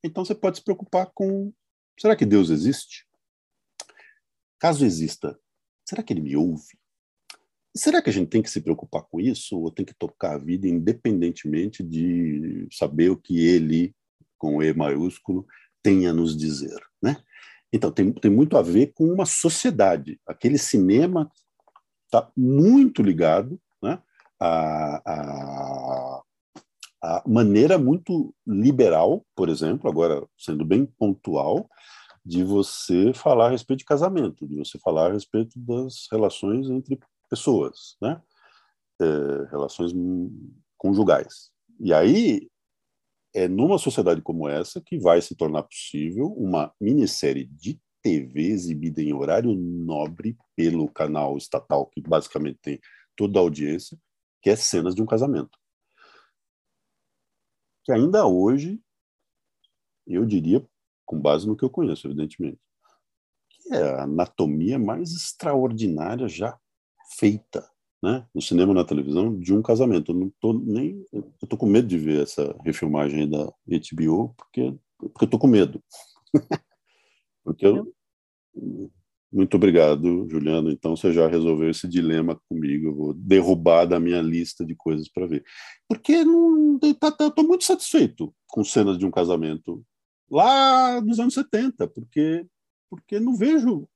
Então você pode se preocupar com: será que Deus existe? Caso exista, será que ele me ouve? Será que a gente tem que se preocupar com isso ou tem que tocar a vida independentemente de saber o que ele, com E maiúsculo, tem a nos dizer, né? Então, tem, tem muito a ver com uma sociedade. Aquele cinema está muito ligado né, a, a, maneira muito liberal, por exemplo, agora sendo bem pontual, de você falar a respeito de casamento, de você falar a respeito das relações entre pessoas, né? É, relações conjugais. E aí é numa sociedade como essa que vai se tornar possível uma minissérie de TV exibida em horário nobre pelo canal estatal, que basicamente tem toda a audiência, que é cenas de um casamento. Que ainda hoje, eu diria, com base no que eu conheço, evidentemente, que é a anatomia mais extraordinária já feita né, no cinema na televisão de um casamento. Eu não tô nem eu tô com medo de ver essa refilmagem da HBO porque porque eu tô com medo. porque eu muito obrigado, Juliano. Então você já resolveu esse dilema comigo. Eu vou derrubar da minha lista de coisas para ver. Porque não tá, tá, tô muito satisfeito com cenas de um casamento lá dos anos 70, porque porque não vejo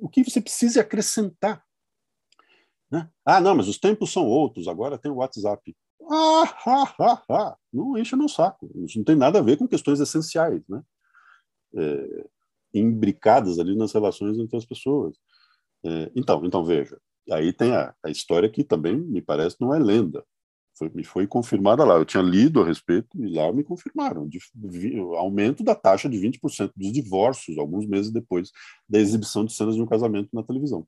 o que você precisa acrescentar né? Ah, não, mas os tempos são outros, agora tem o WhatsApp. Ah. Não enche no saco. Isso não tem nada a ver com questões essenciais, né? É, imbricadas ali nas relações entre as pessoas. É, então, então veja, aí tem a, a, história que também me parece não é lenda. Foi, me foi confirmada lá. Eu tinha lido a respeito e lá me confirmaram. De, aumento da taxa de 20% dos divórcios, alguns meses depois da exibição de cenas de um casamento na televisão.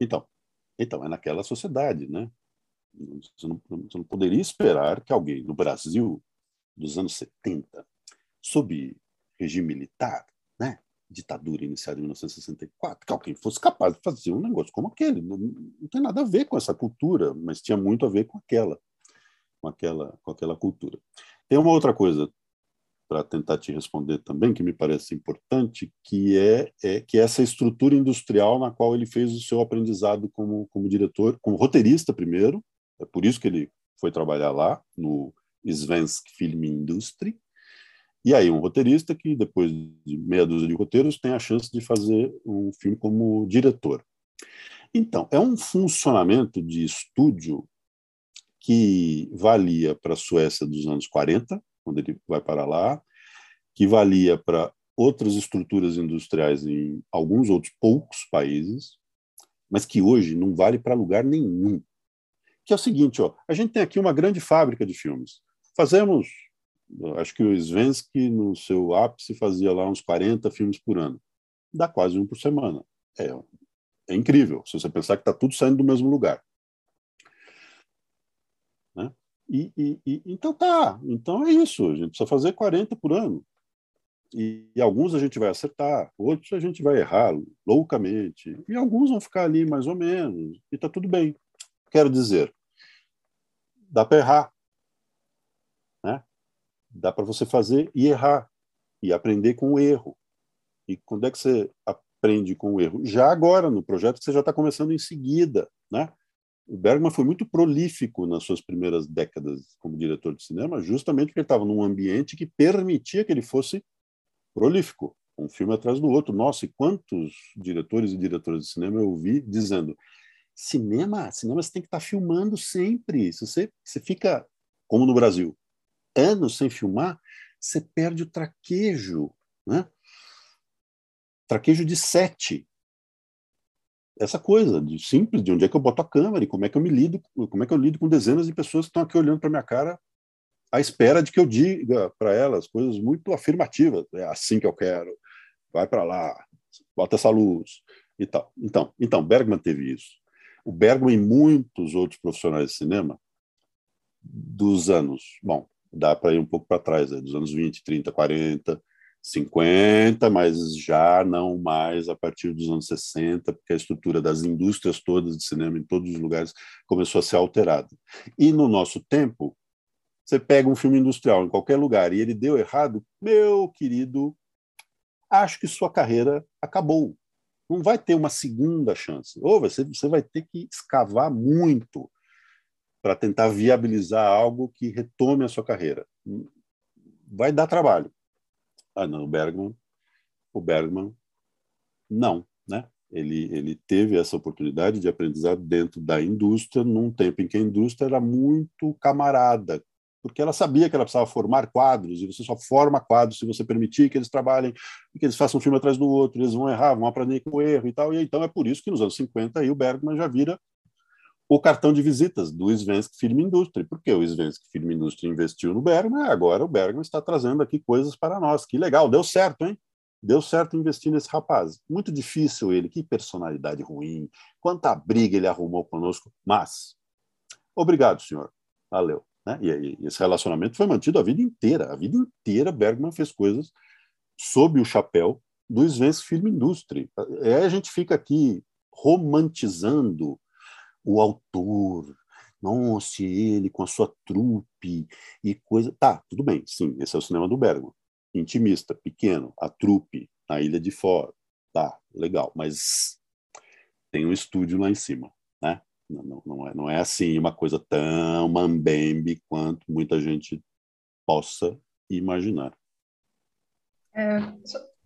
Então, então é naquela sociedade, né? Você não, você não poderia esperar que alguém no Brasil dos anos 70, sob regime militar, né? ditadura iniciada em 1964, que alguém fosse capaz de fazer um negócio como aquele. Não, não, tem nada a ver com essa cultura, mas tinha muito a ver com aquela, com aquela, com aquela cultura. Tem uma outra coisa para tentar te responder também, que me parece importante, que é, é, que é essa estrutura industrial na qual ele fez o seu aprendizado como, como diretor, como roteirista primeiro, é por isso que ele foi trabalhar lá, no Svensk Film Industry, e aí um roteirista que, depois de meia dúzia de roteiros, tem a chance de fazer um filme como diretor. Então, é um funcionamento de estúdio que valia para a Suécia dos anos 40, quando ele vai para lá, que valia para outras estruturas industriais em alguns outros poucos países, mas que hoje não vale para lugar nenhum. Que é o seguinte, ó, a gente tem aqui uma grande fábrica de filmes. Fazemos, acho que o Svensky, no seu ápice, fazia lá uns 40 filmes por ano. Dá quase um por semana. É, é incrível, se você pensar que está tudo saindo do mesmo lugar. E, e, e, então tá, então é isso, a gente precisa fazer 40 por ano. E, e, alguns a gente vai acertar, outros a gente vai errar loucamente, e alguns vão ficar ali mais ou menos, e tá tudo bem. Quero dizer, dá para errar, né? Dá para você fazer e errar, e aprender com o erro. E quando é que você aprende com o erro? Já agora, no projeto que você já está começando em seguida, né? O Bergman foi muito prolífico nas suas primeiras décadas como diretor de cinema, justamente porque ele estava num ambiente que permitia que ele fosse prolífico, um filme atrás do outro. Nossa, e quantos diretores e diretoras de cinema eu ouvi dizendo: cinema, cinema você tem que estar tá filmando sempre. Se você, você fica, como no Brasil, anos sem filmar, você perde o traquejo, né? Traquejo de sete essa coisa de simples, de onde é que eu boto a câmera e como é que eu me lido, como é que eu lido com dezenas de pessoas que estão aqui olhando para minha cara à espera de que eu diga para elas coisas muito afirmativas, é assim que eu quero, vai para lá, bota essa luz e tal. Então, então Bergman teve isso. O Bergman e muitos outros profissionais de cinema dos anos, bom, dá para ir um pouco para trás, né, dos anos 20, 30, 40, 50, mas já não mais a partir dos anos 60, porque a estrutura das indústrias todas de cinema em todos os lugares começou a ser alterada. E no nosso tempo, você pega um filme industrial em qualquer lugar e ele deu errado, meu querido, acho que sua carreira acabou. Não vai ter uma segunda chance. Ou você, você vai ter que escavar muito para tentar viabilizar algo que retome a sua carreira. Vai dar trabalho ah, o Bergman, o Bergman, não, né? Ele, ele teve essa oportunidade de aprendizado dentro da indústria, num tempo em que a indústria era muito camarada porque ela sabia que ela precisava formar quadros, e você só forma quadros se você permitir que eles trabalhem, que eles façam um filme atrás do outro, eles vão errar, vão aprender com o erro e tal. E então é por isso que nos anos 50 aí o Bergman já vira o cartão de visitas do Svensk Film Industry, porque o Svensk Film Industry investiu no Bergman, agora o Bergman está trazendo aqui coisas para nós. Que legal, deu certo, hein? Deu certo investir nesse rapaz. Muito difícil ele, que personalidade ruim, quanta briga ele arrumou conosco, mas obrigado, senhor. Valeu. Né? E, e esse relacionamento foi mantido a vida inteira. A vida inteira Bergman fez coisas sob o chapéu do Svensk Film Industry. É, a gente fica aqui romantizando o autor, nossa, ele com a sua trupe e coisa. Tá, tudo bem, sim, esse é o cinema do Bergman intimista, pequeno, a trupe, a Ilha de Fora, tá, legal, mas tem um estúdio lá em cima, né? Não, não, não, é, não é assim uma coisa tão mambembe quanto muita gente possa imaginar. É,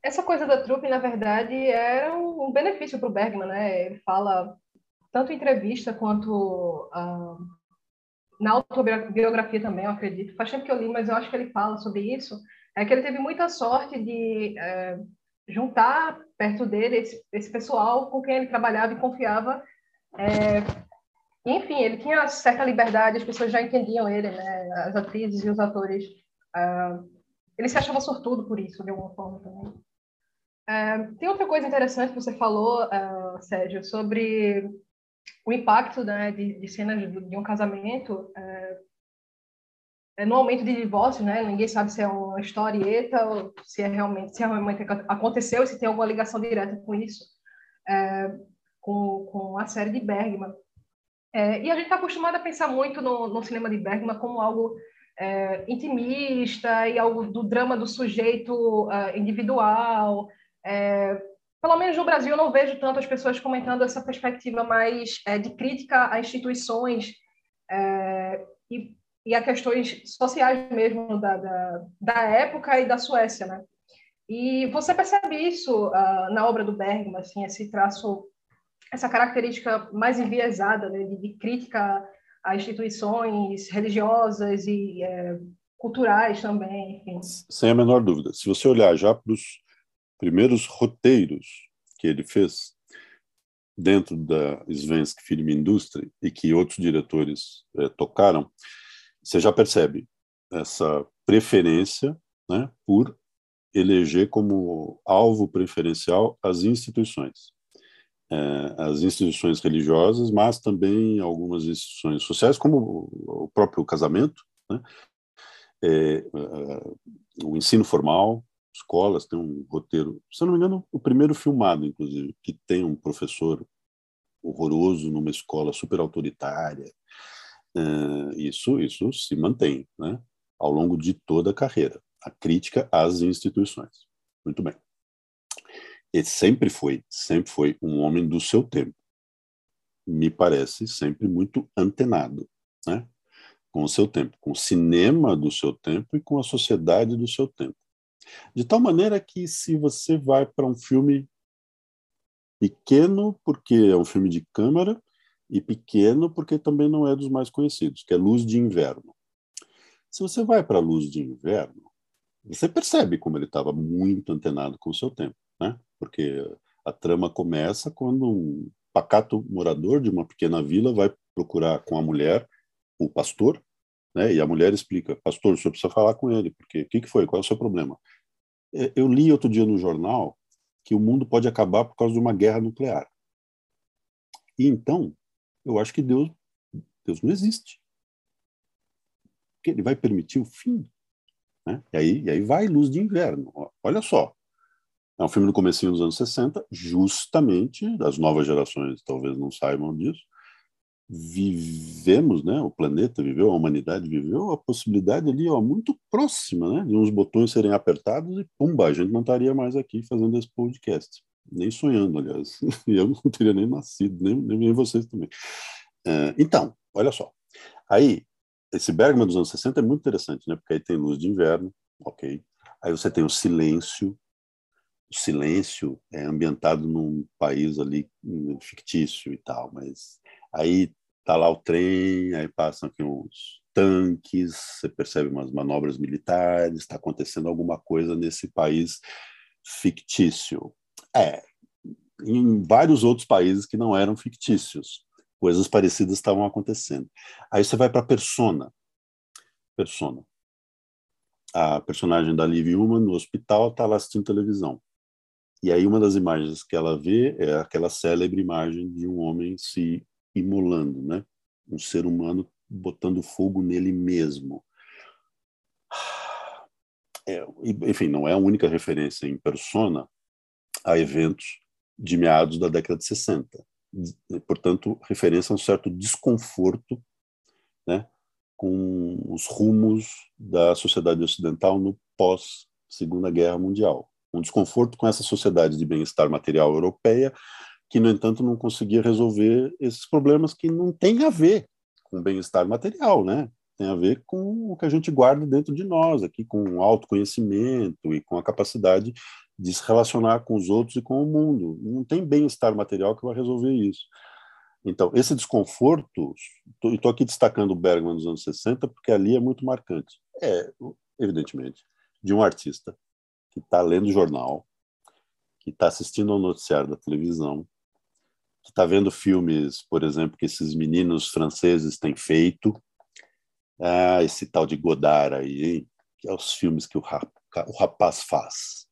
essa coisa da trupe, na verdade, era um benefício para o Bergman, né? Ele fala tanto entrevista quanto uh, na autobiografia também, eu acredito. Faz tempo que eu li, mas eu acho que ele fala sobre isso é que ele teve muita sorte de é, juntar perto dele esse, esse, pessoal com quem ele trabalhava e confiava. É, enfim, ele tinha certa liberdade, as pessoas já entendiam ele, né? as atrizes e os atores. Uh, ele se achava sortudo por isso, de alguma forma também. Uh, tem outra coisa interessante que você falou, uh, Sérgio, sobre o impacto né, de, de cenas de, um casamento uh, é, no aumento de divórcio, né? Ninguém sabe se é uma historieta ou se é realmente, se é realmente aconteceu, se tem alguma ligação direta com isso, é, com, com a série de Bergman. É, e a gente está acostumado a pensar muito no, no, cinema de Bergman como algo é, intimista e algo do drama do sujeito uh, individual. É, pelo menos no Brasil, eu não vejo tanto as pessoas comentando essa perspectiva mais é, de crítica a instituições e e a questões sociais mesmo da, da, da, época e da Suécia, né? E você percebe isso uh, na obra do Bergman, assim, esse traço, essa característica mais enviesada né, de, de, crítica a instituições religiosas e é, culturais também, enfim. Sem a menor dúvida. Se você olhar já para os primeiros roteiros que ele fez dentro da Svensk Film Industry e que outros diretores é, tocaram, você já percebe essa preferência né, por eleger como alvo preferencial as instituições. É, as instituições religiosas, mas também algumas instituições sociais, como o próprio casamento, né? é, o ensino formal, escolas, tem um roteiro, se eu não me engano, o primeiro filmado, inclusive, que tem um professor horroroso numa escola super autoritária, Uh, isso, isso se mantém né, ao longo de toda a carreira. A crítica às instituições. Muito bem. Ele sempre foi, sempre foi um homem do seu tempo. Me parece sempre muito antenado, né? Com o seu tempo, com o cinema do seu tempo e com a sociedade do seu tempo. De tal maneira que se você vai para um filme pequeno, porque é um filme de câmera, e pequeno porque também não é dos mais conhecidos, que é Luz de Inverno. Se você vai para Luz de Inverno, você percebe como ele estava muito antenado com o seu tempo, né? Porque a trama começa quando um pacato morador de uma pequena vila vai procurar com a mulher o pastor, né? E a mulher explica: Pastor, o senhor precisa falar com ele, porque o que, que foi? Qual é o seu problema? É, eu li outro dia no jornal que o mundo pode acabar por causa de uma guerra nuclear. E então eu acho que Deus, Deus não existe. Porque ele vai permitir o fim. Né? E, aí, e aí vai Luz de Inverno. Olha só. É um filme do comecinho dos anos 60, justamente, as novas gerações talvez não saibam disso, vivemos, né, o planeta viveu, a humanidade viveu a possibilidade ali, ó, muito próxima, né, de uns botões serem apertados e pumba, a gente não estaria mais aqui fazendo esse podcast nem sonhando, aliás. Eu não teria nem nascido, nem, nem vocês também. Uh, então, olha só. Aí, esse Bergman dos anos 60 é muito interessante, né? Porque aí tem luz de inverno, ok. Aí você tem o silêncio. O silêncio é ambientado num país ali fictício e tal, mas aí tá lá o trem, aí passam aqui uns tanques, você percebe umas manobras militares, está acontecendo alguma coisa nesse país fictício. É, em vários outros países que não eram fictícios, coisas parecidas estavam acontecendo. Aí você vai para Persona. Persona. A personagem da Liv Human no hospital está lá assistindo televisão. E aí uma das imagens que ela vê é aquela célebre imagem de um homem se imolando, né? Um ser humano botando fogo nele mesmo. É, enfim, não é a única referência em persona a eventos de meados da década de 60. Portanto, referência a um certo desconforto né, com os rumos da sociedade ocidental no pós-Segunda Guerra Mundial. Um desconforto com essa sociedade de bem-estar material europeia, que, no entanto, não conseguia resolver esses problemas que não têm a ver com bem-estar material, né? Tem a ver com o que a gente guarda dentro de nós, aqui com o autoconhecimento e com a capacidade de se relacionar com os outros e com o mundo. Não tem bem-estar material que vai resolver isso. Então, esse desconforto, estou aqui destacando o Bergman dos anos 60, porque ali é muito marcante. É, evidentemente, de um artista que está lendo jornal, que está assistindo ao noticiário da televisão, que está vendo filmes, por exemplo, que esses meninos franceses têm feito. Ah, esse tal de Godard aí, hein? que é os filmes que o, o rapaz faz.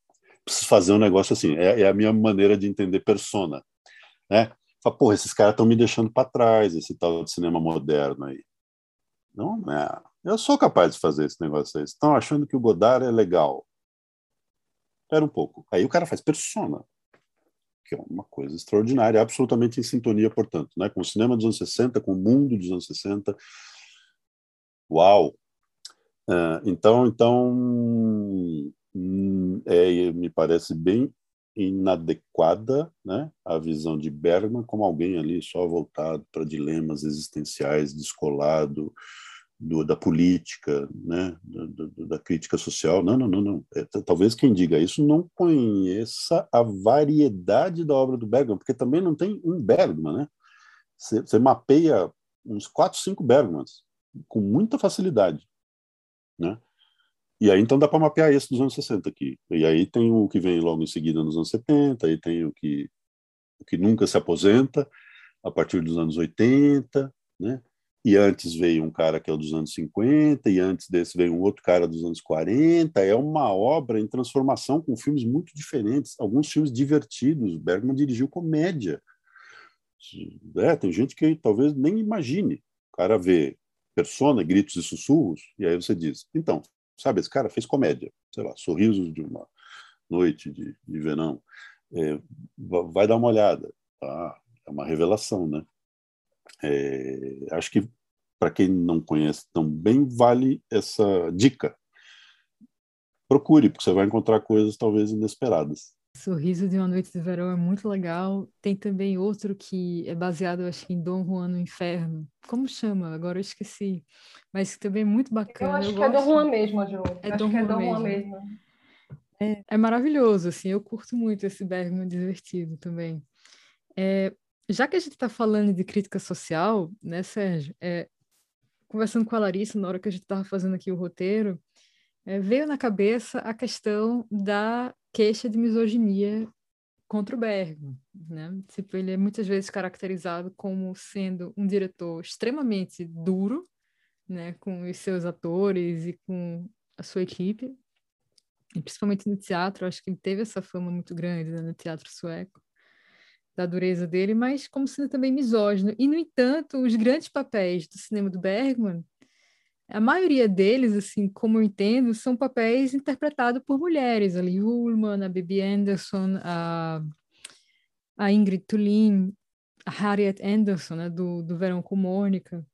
Preciso fazer um negócio assim, é, é a minha maneira de entender persona. Né? Fala, porra, esses caras estão me deixando para trás, esse tal de cinema moderno aí. Não, é. Eu sou capaz de fazer esse negócio aí. Estão achando que o Godard é legal. Espera um pouco. Aí o cara faz persona que é uma coisa extraordinária, absolutamente em sintonia, portanto, né, com o cinema dos anos 60, com o mundo dos anos 60. Uau! Uh, então, então hum, é, me parece bem inadequada né, a visão de Bergman como alguém ali só voltado para dilemas existenciais, descolado, do, da política, né, do, do, da crítica social. Não, não, não, não. É, talvez quem diga isso não conheça a variedade da obra do Bergman, porque também não tem um Bergman, né? Você, mapeia uns quatro, cinco Bergmans com muita facilidade, né? E aí então dá para mapear esse dos anos 60 aqui. E aí tem o que vem logo em seguida nos anos 70, aí tem o que o que nunca se aposenta a partir dos anos 80, né? E antes veio um cara que é dos anos 50, e antes desse veio um outro cara dos anos 40. É uma obra em transformação com filmes muito diferentes, alguns filmes divertidos. Bergman dirigiu comédia. É, tem gente que talvez nem imagine. O cara vê persona, gritos e sussurros, e aí você diz: então, sabe, esse cara fez comédia, sei lá, sorrisos de uma noite de, de verão. É, vai dar uma olhada. Ah, é uma revelação, né? É, acho que para quem não conhece também vale essa dica. Procure, porque você vai encontrar coisas talvez inesperadas. Sorriso de uma Noite de Verão é muito legal. Tem também outro que é baseado, acho que em Dom Juan no Inferno. Como chama? Agora eu esqueci. Mas também é muito bacana. Eu acho eu que gosto. é Dom Juan mesmo, Ju. É Dom, é Dom Juan mesmo. mesmo. É, é, maravilhoso, assim. Eu curto muito esse Bergman divertido também. É, já que a gente está falando de crítica social, né, Sérgio? É, conversando com a Larissa, na hora que a gente estava fazendo aqui o roteiro, é, veio na cabeça a questão da queixa de misoginia contra o Bergman, né? Tipo, ele é muitas vezes caracterizado como sendo um diretor extremamente duro, né, com os seus atores e com a sua equipe, e principalmente no teatro, acho que ele teve essa fama muito grande né, no teatro sueco da dureza dele, mas como sendo também misógino. E, no entanto, os grandes papéis do cinema do Bergman, a maioria deles, assim, como eu entendo, são papéis interpretados por mulheres. Ali, Ullman, a Bibi Anderson, a, a Ingrid Tulin, a Harriet Anderson, né, do, do Verão com Mônica.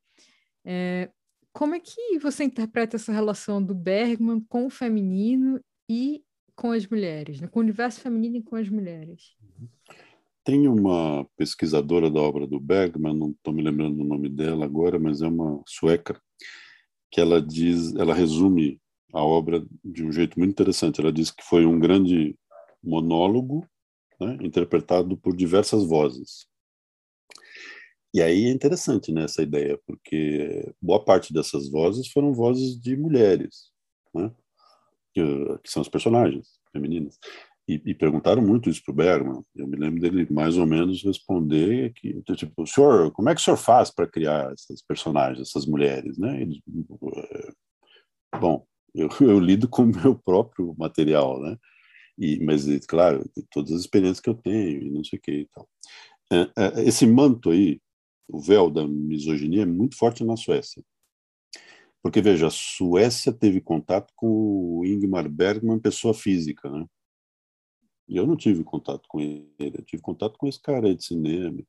É, como é que você interpreta essa relação do Bergman com o feminino e com as mulheres, né? com o universo feminino e com as mulheres? Tem uma pesquisadora da obra do Bergman, não estou me lembrando o nome dela agora, mas é uma sueca, que ela diz, ela resume a obra de um jeito muito interessante. Ela diz que foi um grande monólogo, né, interpretado por diversas vozes. E aí é interessante né, essa ideia, porque boa parte dessas vozes foram vozes de mulheres, né? que, que são os personagens femininas. E, e, perguntaram muito isso para o Bergman. Eu me lembro dele mais ou menos responder que, tipo, senhor, como é que o senhor faz para criar essas personagens, essas mulheres, né? Eles, eh, bom, eu, eu lido com o meu próprio material, né? E, mas, claro, todas as experiências que eu tenho e não sei o que e tal. É, é, esse manto aí, o véu da misoginia é muito forte na Suécia. Porque, veja, a Suécia teve contato com o Ingmar Bergman, pessoa física, né? E eu não tive contato com ele, eu tive contato com esse cara de cinema.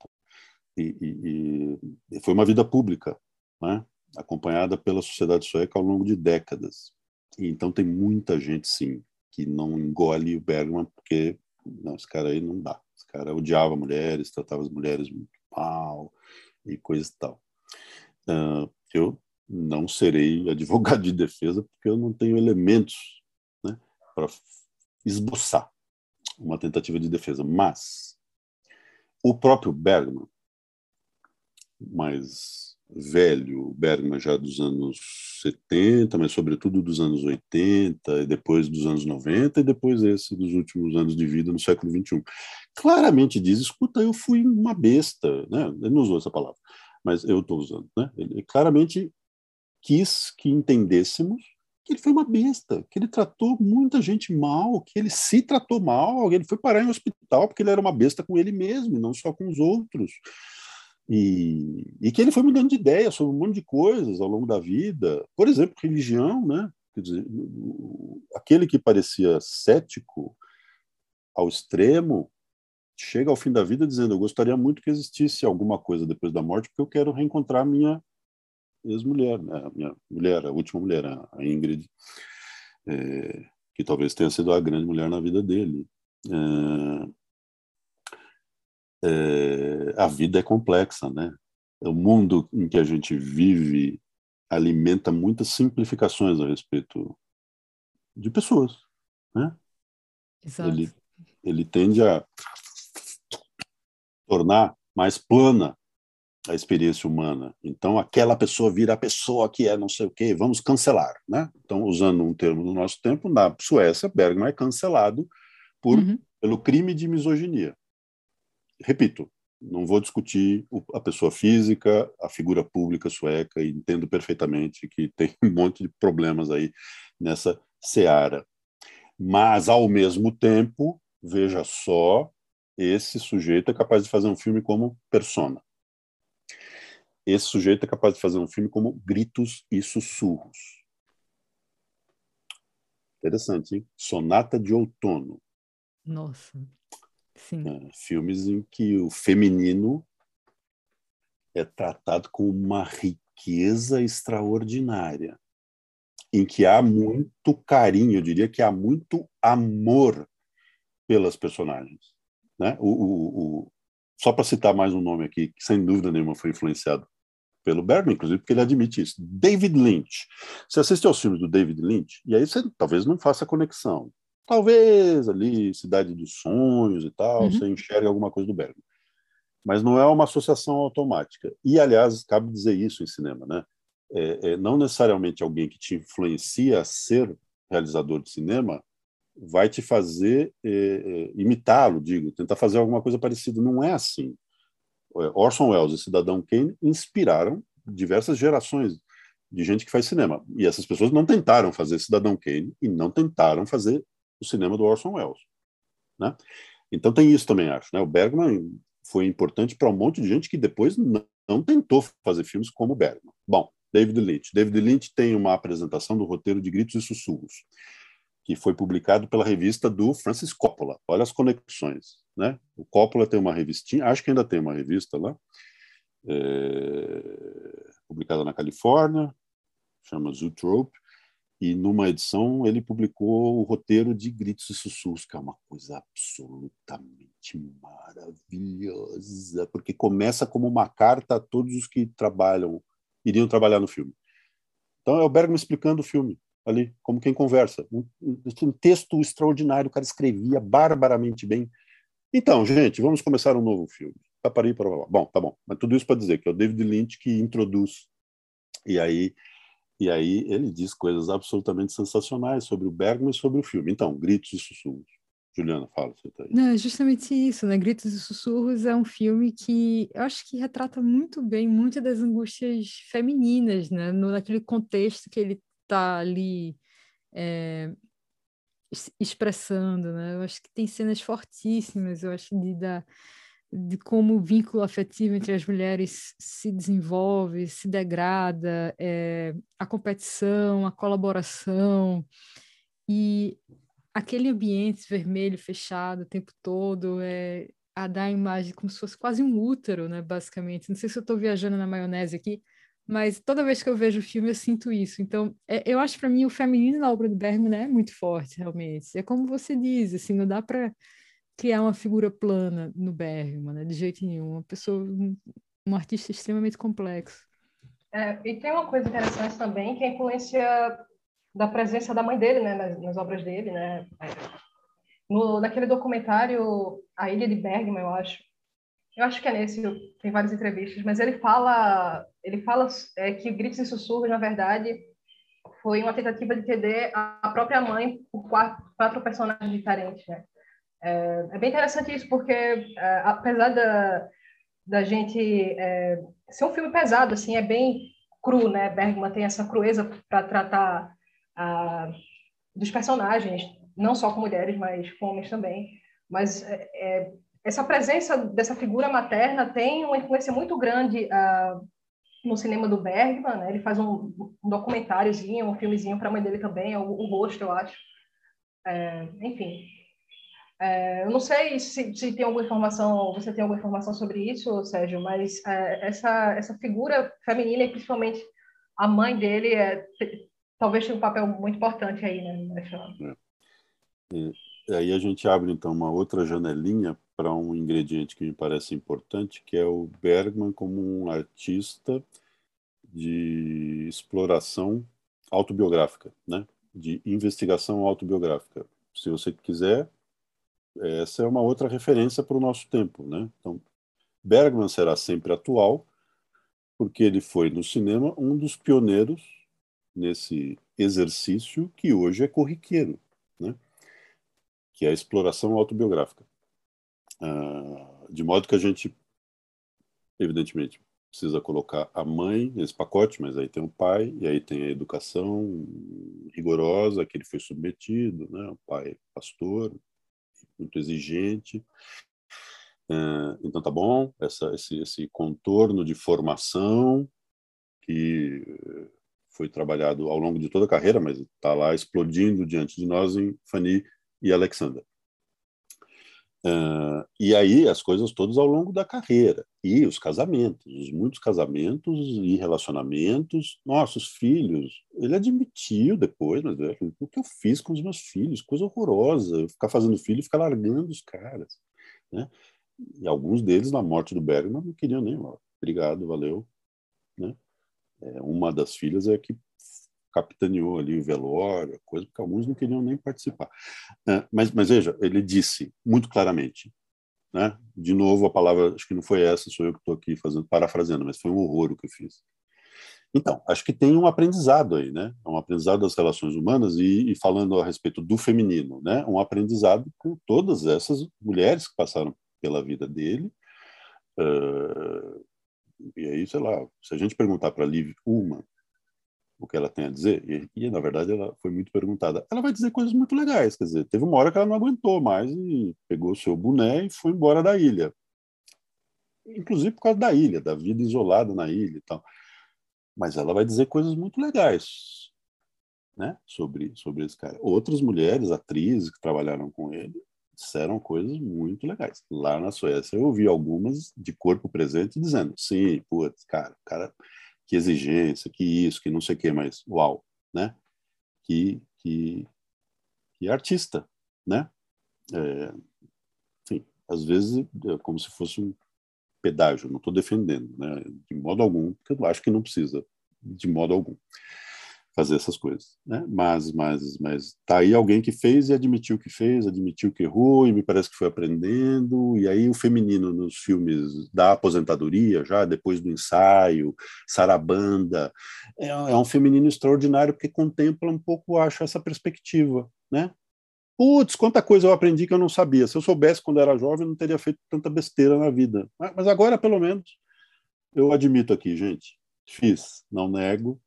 E, e, e foi uma vida pública, né? acompanhada pela sociedade sueca ao longo de décadas. E, então tem muita gente, sim, que não engole o Bergman porque não, esse cara aí não dá. Esse cara odiava mulheres, tratava as mulheres muito mal e coisa e tal. Uh, eu não serei advogado de defesa porque eu não tenho elementos né, para esboçar uma tentativa de defesa. Mas o próprio Bergman, mais velho, Bergman já dos anos 70, mas sobretudo dos anos 80, e depois dos anos 90, e depois esse dos últimos anos de vida no século 21. Claramente diz: escuta, eu fui uma besta, né? Ele não usou essa palavra, mas eu estou usando, né? Ele claramente quis que entendêssemos que ele foi uma besta, que ele tratou muita gente mal, que ele se tratou mal, ele foi parar em hospital porque ele era uma besta com ele mesmo, não só com os outros. E, e que ele foi mudando de ideia sobre um monte de coisas ao longo da vida. Por exemplo, religião, né? Quer dizer, aquele que parecia cético ao extremo chega ao fim da vida dizendo: Eu gostaria muito que existisse alguma coisa depois da morte, porque eu quero reencontrar minha ex-mulher, né? a minha mulher, a última mulher, a Ingrid, é, que talvez tenha sido a grande mulher na vida dele. É, é, a vida é complexa, né? O mundo em que a gente vive alimenta muitas simplificações a respeito de pessoas, né? Exato. Ele, ele tende a tornar mais plana a experiência humana. Então, aquela pessoa vira a pessoa que é não sei o quê, vamos cancelar. Né? Então, usando um termo do nosso tempo, na Suécia, Bergman é cancelado por, uhum. pelo crime de misoginia. Repito, não vou discutir a pessoa física, a figura pública sueca, e entendo perfeitamente que tem um monte de problemas aí nessa seara. Mas, ao mesmo tempo, veja só, esse sujeito é capaz de fazer um filme como Persona esse sujeito é capaz de fazer um filme como Gritos e Sussurros. Interessante, hein? Sonata de Outono. Nossa, sim. É, filmes em que o feminino é tratado com uma riqueza extraordinária, em que há muito carinho, eu diria que há muito amor pelas personagens. Né? O, o, o só para citar mais um nome aqui, que sem dúvida nenhuma foi influenciado pelo Bergman, inclusive, porque ele admite isso. David Lynch. Você assiste aos filmes do David Lynch, e aí você talvez não faça conexão. Talvez ali, Cidade dos Sonhos e tal, uhum. você enxerga alguma coisa do Bergman. Mas não é uma associação automática. E, aliás, cabe dizer isso em cinema, né? É, é, não necessariamente alguém que te influencia a ser realizador de cinema vai te fazer é, é imitá-lo, digo, tentar fazer alguma coisa parecida. Não é assim. É, Orson Welles e Cidadão Kane inspiraram diversas gerações de gente que faz cinema. E essas pessoas não tentaram fazer Cidadão Kane e não tentaram fazer o cinema do Orson Welles. Né? Então tem isso também, acho. Né? O Bergman foi importante para um monte de gente que depois não, não tentou fazer filmes como o Bergman. Bom, David Lynch. David Lynch tem uma apresentação do roteiro de Gritos e Sussurros que foi publicado pela revista do Francis Coppola. Olha as conexões, né? O Coppola tem uma revistinha, acho que ainda tem uma revista lá, é, publicada na Califórnia, chama Zootrope, e numa edição ele publicou o roteiro de Gritos e Sussurros, que é uma coisa absolutamente maravilhosa, porque começa como uma carta a todos os que trabalham, iriam trabalhar no filme. Então é o Bergman explicando o filme, ali, como quem conversa. Um, um texto extraordinário, o cara escrevia barbaramente bem. Então, gente, vamos começar um novo filme. Capari, para Bom, tá bom. Mas tudo isso para dizer que é o David Lynch que introduz. E aí, e aí ele diz coisas absolutamente sensacionais sobre o Bergman e sobre o filme. Então, gritos e sussurros. Juliana, fala, você tá aí. Não, é justamente isso, né? Gritos e Sussurros é um filme que eu acho que retrata muito bem muitas das angústias femininas, né? No, naquele contexto que ele está ali é, expressando, né? Eu acho que tem cenas fortíssimas, eu acho de, da, de como o vínculo afetivo entre as mulheres se desenvolve, se degrada, é, a competição, a colaboração e aquele ambiente vermelho fechado o tempo todo é a dar a imagem como se fosse quase um útero, né, basicamente. Não sei se eu estou viajando na maionese aqui, mas toda vez que eu vejo o filme eu sinto isso. Então, é, eu acho para mim o feminino na obra do Bergman é muito forte, realmente. É como você diz, assim, não dá para criar uma figura plana no Bergman, né, de jeito nenhum. Uma pessoa, um, um artista extremamente complexo. É, e tem uma coisa interessante também, que é a influência da presença da mãe dele, né, nas, nas obras dele, né. É, no, naquele documentário A Ilha de Bergman, eu acho, eu acho que é nesse, tem várias entrevistas, mas ele fala, ele fala é, que Gritos e Sussurros, na verdade, foi uma tentativa de entender a própria mãe por quatro, quatro personagens diferentes, né? É, é, bem interessante isso, porque é, apesar da, da gente é, ser um filme pesado, assim, é bem cru, né? Bergman tem essa crueza para tratar a, dos personagens, não só com mulheres, mas com homens também. Mas é, é essa presença dessa figura materna tem uma influência muito grande uh, no cinema do Bergman, né? Ele faz um, um documentáriozinho, um filmezinho para a mãe dele também, o, o rosto, eu acho. É, enfim, é, eu não sei se, se, tem alguma informação, você tem alguma informação sobre isso, Sérgio, mas é, essa essa figura feminina e principalmente a mãe dele é, talvez tenha um papel muito importante aí, né? É. Aí a gente abre então uma outra janelinha para um ingrediente que me parece importante, que é o Bergman como um artista de exploração autobiográfica, né? de investigação autobiográfica. Se você quiser, essa é uma outra referência para o nosso tempo. Né? Então, Bergman será sempre atual, porque ele foi no cinema um dos pioneiros nesse exercício que hoje é corriqueiro, né? que é a exploração autobiográfica. Ah, de modo que a gente, evidentemente, precisa colocar a mãe nesse pacote, mas aí tem o pai, e aí tem a educação rigorosa que ele foi submetido, né? o pai pastor, muito exigente. Uh, então tá bom, essa, esse, esse contorno de formação que foi trabalhado ao longo de toda a carreira, mas está lá explodindo diante de nós em Fanny e Alexander. Uh, e aí as coisas todas ao longo da carreira e os casamentos, os muitos casamentos e relacionamentos. Nossos filhos, ele admitiu depois, mas é, o que eu fiz com os meus filhos, coisa horrorosa, eu ficar fazendo filho e ficar largando os caras, né? E alguns deles na morte do Bergman não queriam nem, ó, obrigado, valeu, né? É, uma das filhas é que capitaneou ali o velório, coisa, porque alguns não queriam nem participar. É, mas, mas veja, ele disse muito claramente, né? de novo a palavra, acho que não foi essa, sou eu que estou aqui fazendo, parafraseando, mas foi um horror o que eu fiz. Então, acho que tem um aprendizado aí, né? Um aprendizado das relações humanas e, e, falando a respeito do feminino, né? Um aprendizado com todas essas mulheres que passaram pela vida dele. Uh, e aí, sei lá, se a gente perguntar para Liv uma o que ela tem a dizer, e, e, na verdade ela foi muito perguntada, ela vai dizer coisas muito legais, quer dizer, teve uma hora que ela não aguentou mais e pegou o seu boné e foi embora da ilha. Inclusive por causa da ilha, da vida isolada na ilha e tal. Mas ela vai dizer coisas muito legais, né, sobre sobre esse cara. Outras mulheres, atrizes que trabalharam com ele, disseram coisas muito legais. Lá na Suécia eu ouvi algumas de corpo presente dizendo: "Sim, putz, cara, cara que exigência, que isso, que não sei o que, mas uau, né? Que, que, que artista, né? É, enfim, às vezes é como se fosse um pedágio, não estou defendendo, né? De modo algum, porque eu acho que não precisa, de modo algum. Fazer essas coisas, né? Mas, mas, mas tá aí alguém que fez e admitiu que fez, admitiu que errou e me parece que foi aprendendo. E aí o feminino nos filmes da aposentadoria, já depois do ensaio, Sarabanda, é, é um feminino extraordinário porque contempla um pouco, acho, essa perspectiva, né? Putz, quanta coisa eu aprendi que eu não sabia. Se eu soubesse quando era jovem, não teria feito tanta besteira na vida. Mas agora, pelo menos, eu admito aqui, gente, fiz, não nego,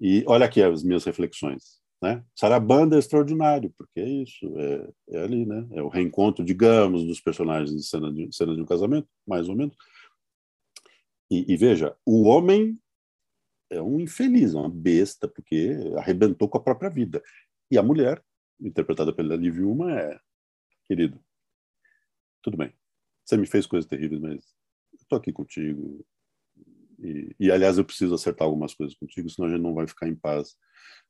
e olha aqui as minhas reflexões. Né? Sarabanda é extraordinário, porque é isso, é, é, ali, né? É o reencontro, digamos, dos personagens de cena de, cena de um casamento, mais ou menos. E, e, veja, o homem é um infeliz, uma besta, porque arrebentou com a própria vida. E a mulher, interpretada pela Liv Uma, é, querido, tudo bem, você me fez coisas terríveis, mas estou aqui contigo, e, e, aliás, eu preciso acertar algumas coisas contigo, senão a gente não vai ficar em paz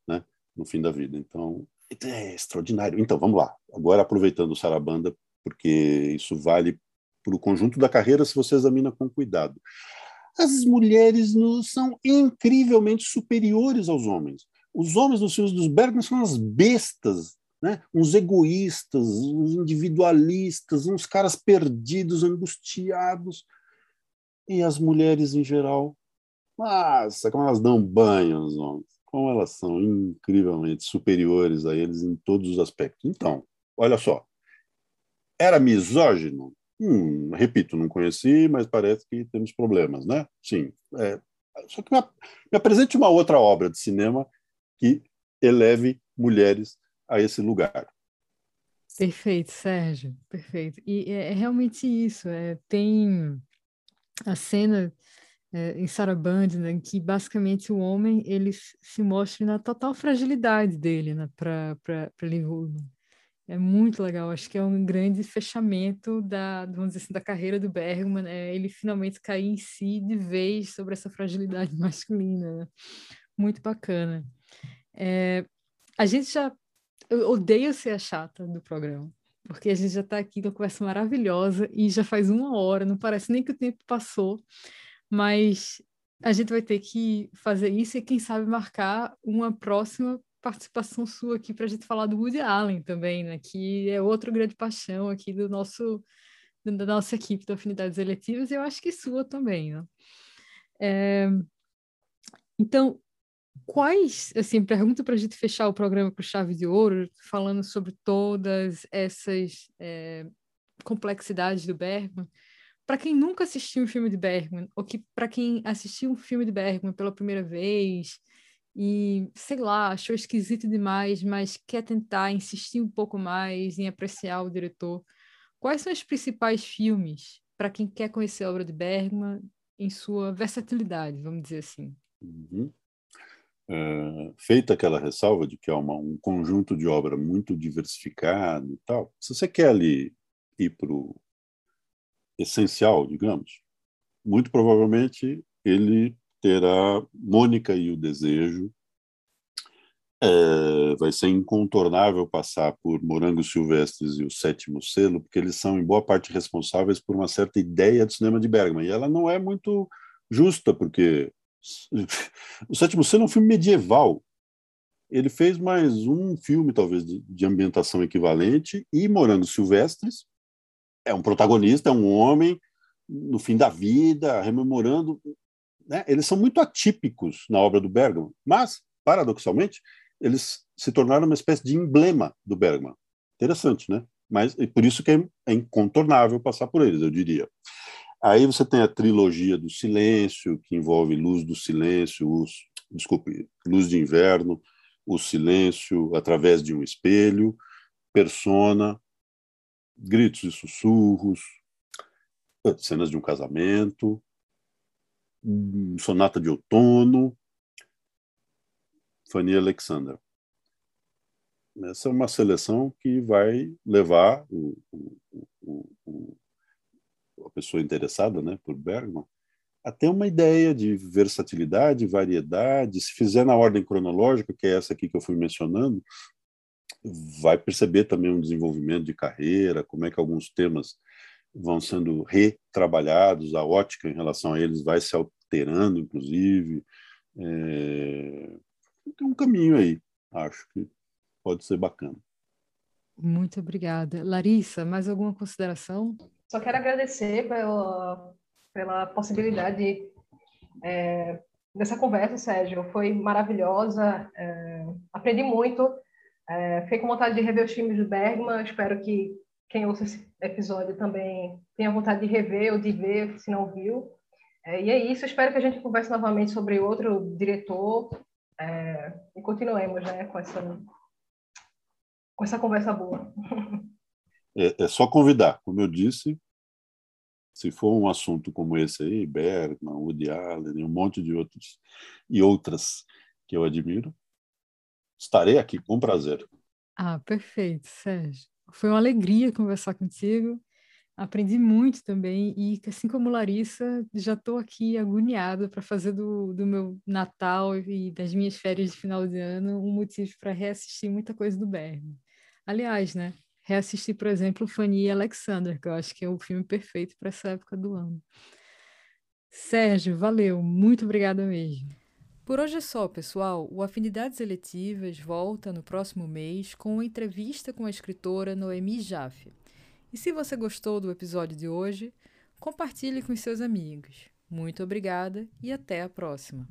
né, no fim da vida. Então, é extraordinário. Então, vamos lá. Agora, aproveitando o Sarabanda, porque isso vale para o conjunto da carreira se você examina com cuidado. As mulheres no, são incrivelmente superiores aos homens. Os homens nos filmes dos Bergman são as bestas, né? uns egoístas, uns individualistas, uns caras perdidos, angustiados e as mulheres em geral. Nossa, como elas dão banho nos homens, como elas são incrivelmente superiores a eles em todos os aspectos. Então, olha só, era misógino? Hum, repito, não conheci, mas parece que temos problemas, né? Sim. É, só que me, me apresente uma outra obra de cinema que eleve mulheres a esse lugar. Perfeito, Sérgio, perfeito. E é, é realmente isso. É, tem a cena é, em Saraband, né, em que basicamente o homem ele se mostra na total fragilidade dele né, para Liv Ullmann. É muito legal, acho que é um grande fechamento da, vamos dizer assim, da carreira do Bergman, é, ele finalmente cair em si de vez sobre essa fragilidade masculina. Né? Muito bacana. É, a gente já. Eu odeio ser a chata do programa, porque a gente já está aqui com uma conversa maravilhosa e já faz uma hora, não parece nem que o tempo passou, mas a gente vai ter que fazer isso e, quem sabe, marcar uma próxima participação sua aqui para a gente falar do Woody Allen também, né? que é outro grande paixão aqui do nosso da nossa equipe de afinidades eletivas e eu acho que sua também. Né? É... Então, quais, assim, pergunta para a gente fechar o programa com chave de ouro, falando sobre todas essas é, complexidades do Bergman. Para quem nunca assistiu um filme de Bergman, ou que para quem assistiu um filme de Bergman pela primeira vez e, sei lá, achou esquisito demais, mas quer tentar insistir um pouco mais em apreciar o diretor, quais são os principais filmes para quem quer conhecer a obra de Bergman em sua versatilidade, vamos dizer assim? Uhum. Uh, feita aquela ressalva de que é uma, um conjunto de obra muito diversificado e tal, se você quer ali ir para o essencial, digamos, muito provavelmente ele terá Mônica e o Desejo. É, vai ser incontornável passar por Morangos Silvestres e o Sétimo Selo, porque eles são, em boa parte, responsáveis por uma certa ideia do cinema de Bergman. E ela não é muito justa, porque o Sétimo Selo é um filme medieval. Ele fez mais um filme, talvez, de, ambientação equivalente, e Morangos Silvestres é um protagonista, é um homem no fim da vida, rememorando. Né? Eles são muito atípicos na obra do Bergman, mas, paradoxalmente, eles se tornaram uma espécie de emblema do Bergman. Interessante, né? Mas por isso que é, é incontornável passar por eles, eu diria. Aí você tem a trilogia do silêncio, que envolve Luz do Silêncio, os, desculpe, Luz de Inverno, O Silêncio através de um espelho, Persona, Gritos e Sussurros, cenas de um casamento, Sonata de Outono, Fanny Alexander. Essa é uma seleção que vai levar o, o, o, a pessoa interessada né, por Bergman, a ter uma ideia de versatilidade, variedade. Se fizer na ordem cronológica, que é essa aqui que eu fui mencionando, vai perceber também um desenvolvimento de carreira, como é que alguns temas vão sendo retrabalhados, a ótica em relação a eles vai se alterando, inclusive. É... Um, caminho aí. Acho que pode ser bacana. Muito obrigada. Larissa, mais alguma consideração? Só quero agradecer pela, pela possibilidade é, dessa conversa, Sérgio. Foi maravilhosa, é, aprendi muito. É, fiquei com vontade de rever os filmes do Bergman. Espero que quem ouça esse episódio também tenha vontade de rever ou de ver, se não viu. É, e é isso. Espero que a gente converse novamente sobre outro diretor é, e continuemos né, com, essa, com essa conversa boa. É, é só convidar, como eu disse, se for um assunto como esse aí, Bergman, Woody Allen, um monte de outros e outras que eu admiro, estarei aqui com prazer. Ah, perfeito, Sérgio. Foi uma alegria conversar contigo. Aprendi muito também e, assim como Larissa, já estou aqui agoniada para fazer do, do meu Natal e das minhas férias de final de ano um motivo para reassistir muita coisa do Bergman. Aliás, né? Reassistir, por exemplo, Fanny e Alexander, que eu acho que é o filme perfeito para essa época do ano. Sérgio, valeu, muito obrigada mesmo. Por hoje é só, pessoal. O Afinidades Eletivas volta no próximo mês com uma entrevista com a escritora Noemi Jaffe. E se você gostou do episódio de hoje, compartilhe com seus amigos. Muito obrigada e até a próxima.